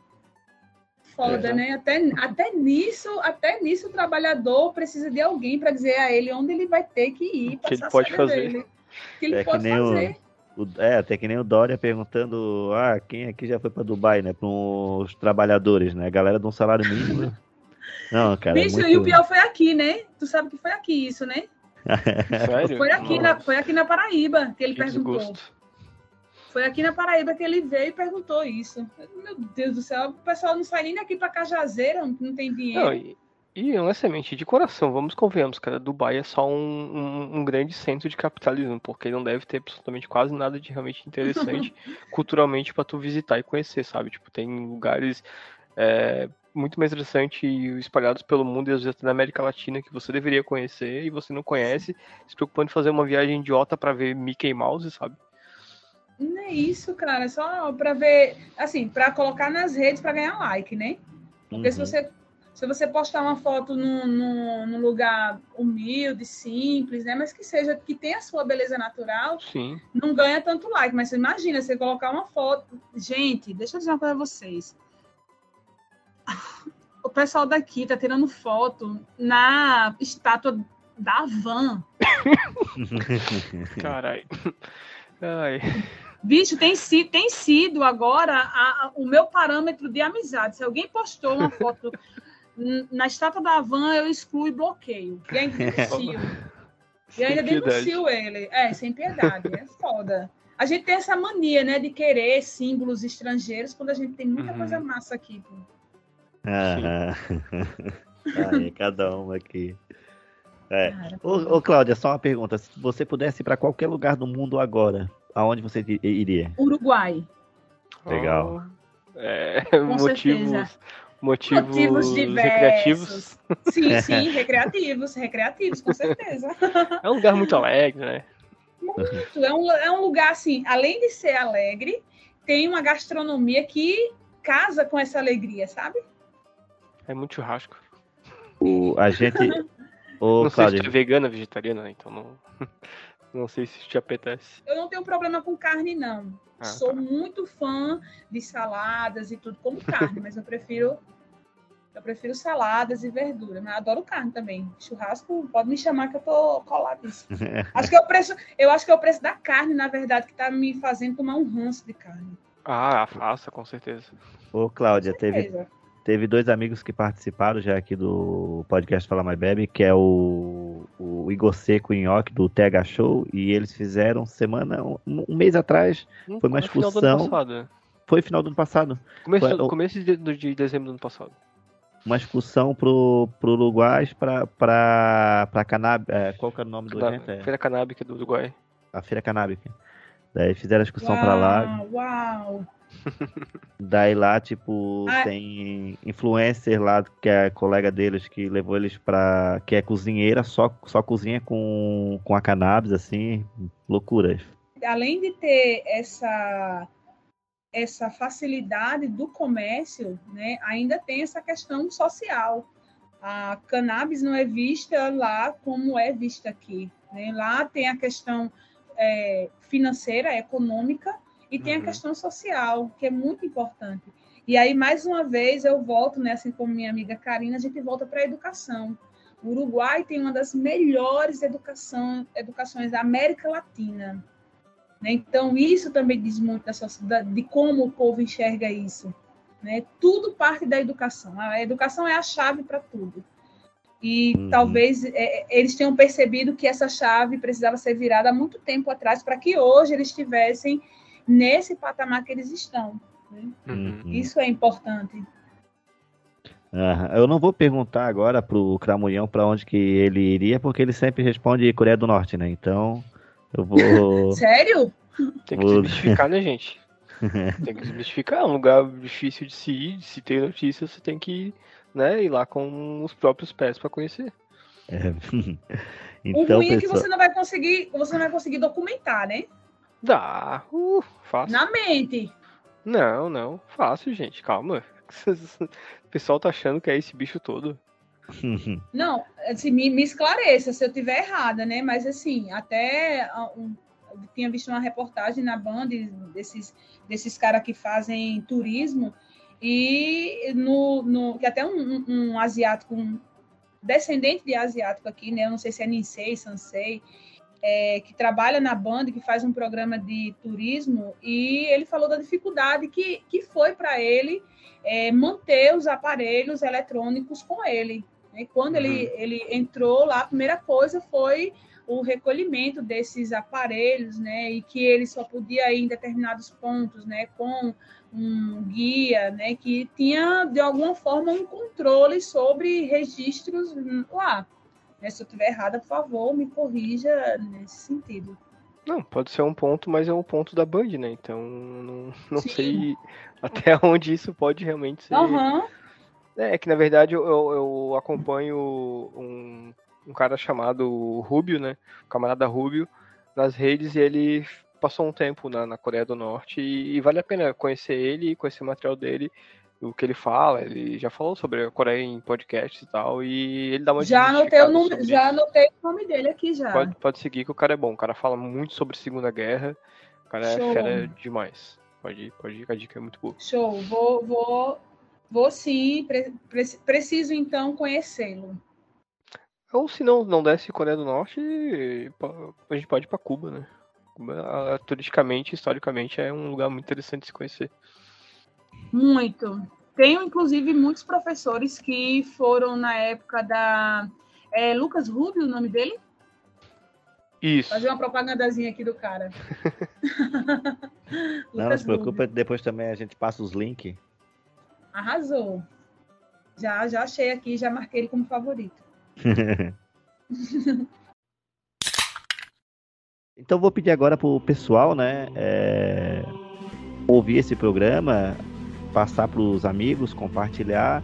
Foda, É. né? Até, até nisso, até nisso o trabalhador precisa de alguém para dizer a ele onde ele vai ter que ir, Que ele pode fazer. dele. Que ele É que pode o- fazer. O- é, até que nem o Dória perguntando, ah, quem aqui já foi pra Dubai, né? Para os trabalhadores, né? A galera de um salário mínimo. Não, cara. é Bicho, muito... e o pior foi aqui, né? Tu sabe que foi aqui isso, né? Sério? Foi aqui, na, foi aqui na Paraíba que ele Que perguntou. desgosto. Foi aqui na Paraíba que ele veio e perguntou isso. Meu Deus do céu, o pessoal não sai nem daqui para Cajazeira, não tem dinheiro. Não, e, e honestamente, de coração, vamos convenhamos, cara, Dubai é só um, um, um grande centro de capitalismo, porque não deve ter absolutamente quase nada de realmente interessante culturalmente pra tu visitar e conhecer, sabe? Tipo, tem lugares é, muito mais interessantes espalhados pelo mundo e às vezes até na América Latina que você deveria conhecer e você não conhece, se preocupando em fazer uma viagem idiota pra ver Mickey Mouse, sabe? Não é isso, cara. É só para ver, assim, para colocar nas redes para ganhar like, né? Porque se Uhum. você se você postar uma foto num, num, num lugar humilde, simples, né? Mas que seja que tenha a sua beleza natural, Sim. não ganha tanto like. Mas você imagina você colocar uma foto. Gente, deixa eu dizer uma coisa a vocês. O pessoal daqui tá tirando foto na estátua da van. Caralho. Ai. Bicho, tem, si- tem sido agora a- a- o meu parâmetro de amizade. Se alguém postou uma foto na estátua da van, eu excluo e bloqueio. E ainda denuncio. E ainda denuncio ele. É, sem piedade. É foda. A gente tem essa mania, né, de querer símbolos estrangeiros quando a gente tem muita Uhum. coisa massa aqui. Pô. Aham. Aí, cada um aqui. É. Cara, Ô, ô, Cláudia, só uma pergunta. Se você pudesse ir pra qualquer lugar do mundo agora, aonde você iria? Uruguai. Legal. É, Com motivos, certeza. Motivos, Motivos recreativos. Sim, sim, recreativos, recreativos, com certeza. É um lugar muito alegre, né? Muito. É um, é um lugar assim, além de ser alegre, tem uma gastronomia que casa com essa alegria, sabe? É muito churrasco. O, a gente. Ô, não sei se Cláudio, tu é vegana vegetariana, né? Então não. Não sei se te apetece. Eu não tenho problema com carne, não. Ah, Sou tá. muito fã de saladas e tudo como carne, mas eu prefiro eu prefiro saladas e verdura. Mas adoro carne também. Churrasco, pode me chamar que eu tô coladíssimo. acho que é o preço, eu acho que é o preço da carne, na verdade, que tá me fazendo tomar um ranço de carne. Ah, faça, com certeza. ô, Cláudia, teve, Beleza. teve dois amigos que participaram já aqui do podcast Fala Mais Bebe, que é o, o Igor Seco e o Nhoque do TH Show, e eles fizeram semana, um, um mês atrás, Foi uma No final do ano excursão. passado, né? foi final do ano passado, Começo, Foi- começo de, de dezembro do ano passado. uma excursão pro, pro Uruguai pra, pra, pra Canab, é, qual que é o nome do evento? É, Feira Canábica do Uruguai. a Feira Canábica. Daí fizeram a excursão pra lá, Uau, Uau! Daí lá, tipo, Ah. tem influencer lá, que é colega deles, que levou eles pra. que é cozinheira, só, só cozinha com, com a cannabis, assim, loucuras. além de ter essa essa facilidade do comércio, né, ainda tem essa questão social. A cannabis não é vista lá como é vista aqui. né? Lá tem a questão é, financeira, econômica, e tem a Uhum. questão social, que é muito importante. E aí, mais uma vez, eu volto, né, assim como minha amiga Karina, a gente volta para a educação. O Uruguai tem uma das melhores educação, educações da América Latina. né? Então, isso também diz muito da sociedade, de como o povo enxerga isso. Né? Tudo parte da educação. A educação é a chave para tudo. E Uhum. talvez é, eles tenham percebido que essa chave precisava ser virada há muito tempo atrás para que hoje eles estivessem nesse patamar que eles estão. né? Uhum. Uhum. Isso é importante. Aham. Eu não vou perguntar agora pro Cramunhão pra onde que ele iria, porque ele sempre responde Coreia do Norte, né? Então, eu vou. Sério? Tem que Vou- desmistificar, né, gente? Tem que desmistificar. É um lugar difícil de se ir, de se ter notícia, você tem que né, ir lá com os próprios pés pra conhecer. É. o Então, ruim é que pessoal. você não vai conseguir, você não vai conseguir documentar, né? Dá, uh, fácil. Na mente. Não, não, fácil, gente, calma. O pessoal tá achando que é esse bicho todo. Não, assim, me, me esclareça se eu tiver errada, né? Mas assim, até ah, um- eu tinha visto uma reportagem na Band desses, desses caras que fazem turismo e no, no que até um, um- um asiático, um descendente de asiático aqui, né? Eu não sei se é Ninsei, Sansei, é, que trabalha na Band, que faz um programa de turismo, e ele falou da dificuldade que, que foi para ele é, manter os aparelhos eletrônicos com ele. né? Quando ele, ele entrou lá, a primeira coisa foi o recolhimento desses aparelhos, né? E que ele só podia ir em determinados pontos, né? Com um guia, né? Que tinha de alguma forma um controle sobre registros lá. Né? Se eu estiver errada, por favor, me corrija nesse sentido. Não, pode ser um ponto, mas é um ponto da Band, né? Então não, não Sim. sei até onde isso pode realmente ser. Aham. É que na verdade eu, eu, eu acompanho um, um cara chamado Rubio, né? O camarada Rubio, nas redes e ele passou um tempo na, na Coreia do Norte e, e vale a pena conhecer ele, conhecer o material dele, o que ele fala. Ele já falou sobre a Coreia em podcasts e tal, e ele dá uma Já anotei, o nome, já anotei o nome dele aqui já. Pode, pode seguir que o cara é bom. O cara fala muito sobre Segunda Guerra. O cara Show. é fera demais. Pode ir, pode ir, que a dica é muito boa. Show, vou, vou, vou sim, pre- pre- preciso então conhecê-lo. Ou se não, não desce Coreia do Norte, a gente pode ir pra Cuba, né? Cuba, ah, turisticamente, historicamente, é um lugar muito interessante de se conhecer. Muito. Tenho, inclusive, muitos professores que foram na época da. É Lucas Rubio, o nome dele? Isso. Fazer uma propagandazinha aqui do cara. Não, não se preocupa, depois também a gente passa os links. Arrasou. Já, já achei aqui, já marquei ele como favorito. Então vou pedir agora pro pessoal, né, é, ouvir esse programa passar para os amigos, compartilhar.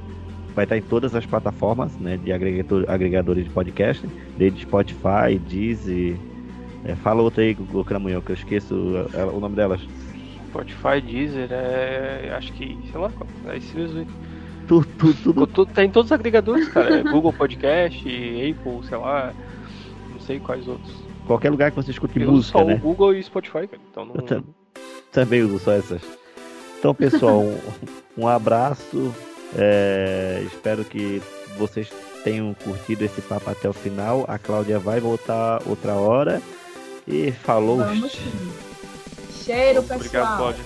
Vai estar em todas as plataformas né, de agregador, agregadores de podcast, desde Spotify, Deezer. É, fala outra aí, o Cramunhão, que eu esqueço é, o nome delas. Spotify, Deezer, é, acho que, sei lá, é esses mesmo aí. Tudo, tudo, tudo. Tu- tu- Tem todos os agregadores, cara. É Google Podcast, Apple, sei lá, não sei quais outros. Qualquer lugar que você escute Eu uso música, só né? o Google e Spotify, cara. Então não. Eu Também uso só essas. Então, pessoal, um, um abraço. é, espero que vocês tenham curtido esse papo até o final. A Cláudia vai voltar outra hora. E falou. Vamos sim. Cheiro, pessoal. Obrigado, Cláudia.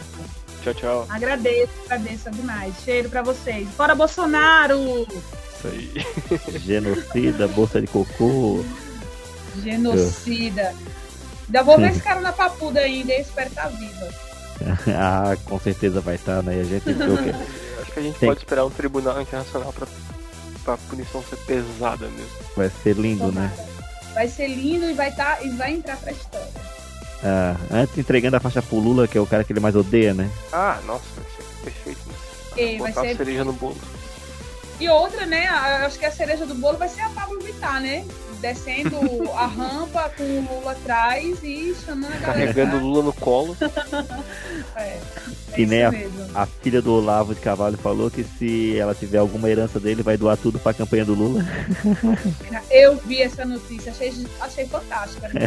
Tchau, tchau. Agradeço, agradeço demais. Cheiro pra vocês. Fora Bolsonaro! Isso aí. Genocida, bolsa de cocô. Genocida. Ainda vou ver esse cara na papuda ainda, espero estar viva. ah, com certeza vai estar, né? A gente Acho que a gente Tem- pode esperar um tribunal internacional pra, pra punição ser pesada mesmo. vai ser lindo, né? Vai ser lindo e vai, tá, e vai entrar pra história. Ah, antes entregando a faixa pro Lula, que é o cara que ele mais odeia, né? Ah, nossa, perfeito, né? E vai ser... cereja no bolo. e outra, né? Acho que a cereja do bolo vai ser a Pablo Vittar, né? Descendo a rampa com o Lula atrás e chamando a galera. Carregando o Lula no colo. É, é Que nem a-. A filha do Olavo de Carvalho falou que se ela tiver alguma herança dele, vai doar tudo pra campanha do Lula. Eu vi essa notícia, achei, achei fantástica. Né?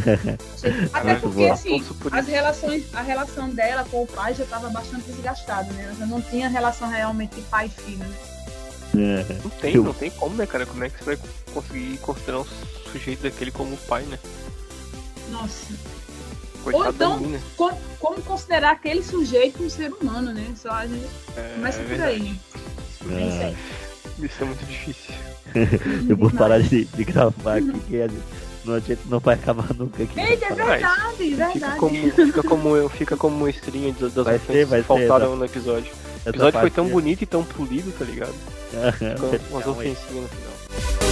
Achei- Até porque, assim, as relações, a relação dela com o pai já estava bastante desgastada, né? Ela já não tinha relação realmente de pai e filho, né? Não tem, não tem como, né, cara? Como é que você vai conseguir considerar um sujeito daquele como pai, né? Nossa. Coitado Ou então- da menina. Como, como considerar aquele sujeito um ser humano, né? Só a gente É, começa é por aí. Ah, sei. Isso é muito difícil. eu vou parar de, de gravar aqui, que a gente, não, a gente não vai acabar nunca aqui. Eita, é verdade, Fica verdade. como, fica como, fica como estrinha das Vai ser, que ser, faltaram no episódio. O episódio foi tão é- bonito e tão polido, tá ligado? Ficou umas Calma aí. ofensinhas no final.